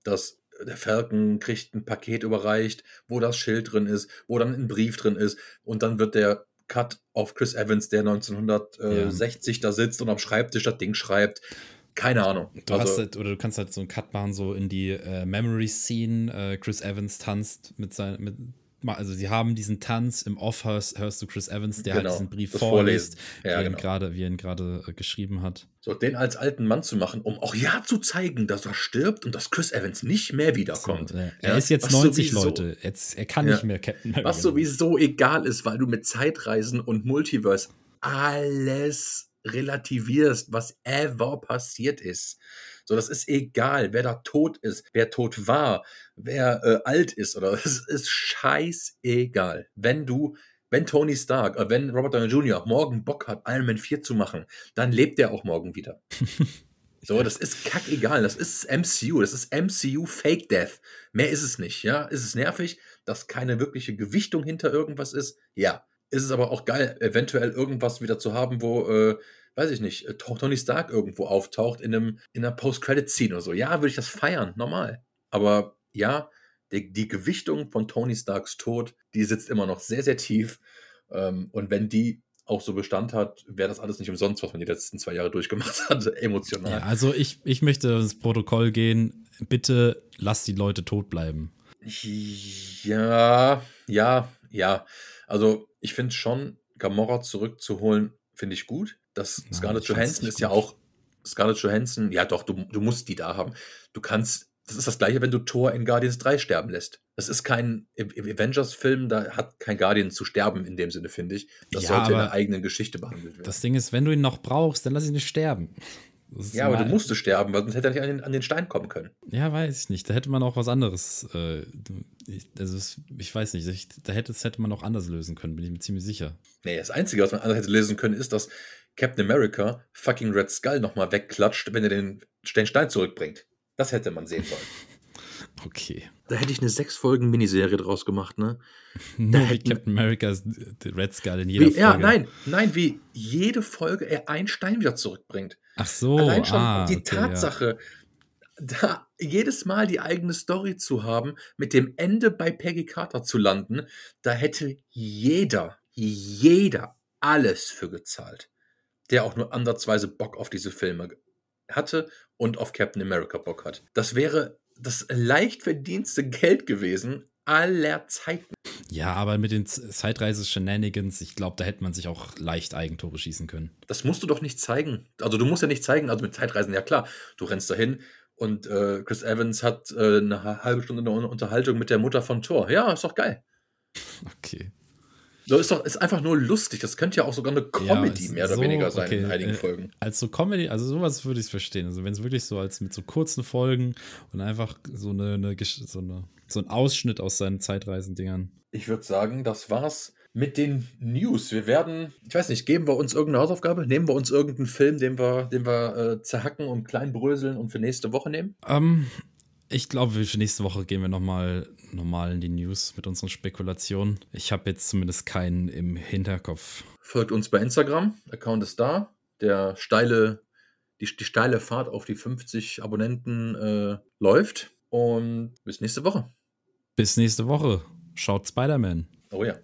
dass der Falcon kriegt ein Paket überreicht, wo das Schild drin ist, wo dann ein Brief drin ist und dann wird der Cut auf Chris Evans, der 1960 ja. da sitzt und am Schreibtisch das Ding schreibt. Keine Ahnung. Du also, hast halt, oder du kannst halt so einen Cut machen, so in die äh, Memory Scene. Äh, Chris Evans tanzt mit seinem, mit, also sie haben diesen Tanz im Off hörst, hörst du Chris Evans, der halt genau, halt diesen Brief vorliest, ja, genau. grade, wie er ihn gerade äh, geschrieben hat. So, den als alten Mann zu machen, um auch ja zu zeigen, dass er stirbt und dass Chris Evans nicht mehr wiederkommt. So, äh, er ja, ist jetzt 90 sowieso, Leute, jetzt, er kann nicht mehr Captain America. Was sowieso egal ist, weil du mit Zeitreisen und Multiverse alles relativierst, was ever passiert ist. So, das ist egal, wer da tot ist, wer tot war, wer äh, alt ist oder es ist scheißegal. Wenn du wenn Tony Stark, äh, wenn Robert Downey Jr. morgen Bock hat, Iron Man 4 zu machen, dann lebt er auch morgen wieder. so, das ist kackegal. Das ist MCU. Das ist MCU Fake Death. Mehr ist es nicht, ja. Ist es nervig, dass keine wirkliche Gewichtung hinter irgendwas ist? Ja. Ist es aber auch geil, eventuell irgendwas wieder zu haben, wo, äh, weiß ich nicht, äh, Tony Stark irgendwo auftaucht in, einem, in einer Post-Credit-Scene oder so. Ja, würde ich das feiern, normal. Aber ja, die, die Gewichtung von Tony Starks Tod, die sitzt immer noch sehr, sehr tief. Ähm, und wenn die auch so Bestand hat, wäre das alles nicht umsonst, was man die letzten zwei Jahre durchgemacht hat, emotional. Ja, also ich, ich möchte ins Protokoll gehen, bitte lass die Leute tot bleiben. Ja, ja, ja. Also ich finde schon, Gamora zurückzuholen, finde ich gut. Das ja, Scarlett Johansson ist ja auch, Scarlett Johansson, ja doch, du, du musst die da haben. Du kannst das ist das gleiche, wenn du Thor in Guardians 3 sterben lässt. Das ist kein Avengers-Film, da hat kein Guardian zu sterben in dem Sinne, finde ich. Das ja, sollte in der eigenen Geschichte behandelt werden. Das Ding ist, wenn du ihn noch brauchst, dann lass ihn nicht sterben. Ja, aber du musstest sterben, weil sonst hätte er nicht an den, an den, Stein kommen können. Ja, weiß ich nicht. Da hätte man auch was anderes. Äh, ich, also ich weiß nicht. Ich, da hätte, das hätte man auch anders lösen können, bin ich mir ziemlich sicher. Nee, das Einzige, was man anders hätte lösen können, ist, dass Captain America fucking Red Skull nochmal wegklatscht, wenn er den Stein zurückbringt. Das hätte man sehen sollen. Okay. Da hätte ich eine sechs Folgen Miniserie draus gemacht, ne? Nur wie Captain America's Red Skull in jeder wie, Folge. Ja, nein, nein, wie jede Folge er einen Stein wieder zurückbringt. Ach so. Allein schon ah, die okay, Tatsache, ja. da jedes Mal die eigene Story zu haben, mit dem Ende bei Peggy Carter zu landen, da hätte jeder, jeder alles für gezahlt, der auch nur ansatzweise Bock auf diese Filme hatte und auf Captain America Bock hat. Das wäre das leicht verdienste Geld gewesen aller Zeiten. Ja, aber mit den Zeitreise-Shenanigans, ich glaube, da hätte man sich auch leicht Eigentore schießen können. Das musst du doch nicht zeigen. Also du musst ja nicht zeigen, also mit Zeitreisen, ja klar, du rennst dahin und äh, Chris Evans hat äh, eine halbe Stunde eine Unterhaltung mit der Mutter von Thor. Ja, ist doch geil. Okay. Das ist doch ist einfach nur lustig. Das könnte ja auch sogar eine Comedy ja, mehr oder so, weniger sein okay. in einigen äh, Folgen. Als so Comedy, also sowas würde ich verstehen. Also wenn es wirklich so als mit so kurzen Folgen und einfach so eine, eine, so, eine so ein Ausschnitt aus seinen Zeitreisendingern. Ich würde sagen, das war's mit den News. Wir werden, ich weiß nicht, geben wir uns irgendeine Hausaufgabe? Nehmen wir uns irgendeinen Film, den wir, den wir äh, zerhacken und klein bröseln und für nächste Woche nehmen? Ähm, ich glaube, für nächste Woche gehen wir nochmal normal in die News mit unseren Spekulationen. Ich habe jetzt zumindest keinen im Hinterkopf. Folgt uns bei Instagram, Account ist da. Der steile, die, die steile Fahrt auf die 50 Abonnenten äh, läuft. Und bis nächste Woche. Bis nächste Woche. Schaut Spider-Man. Oh ja.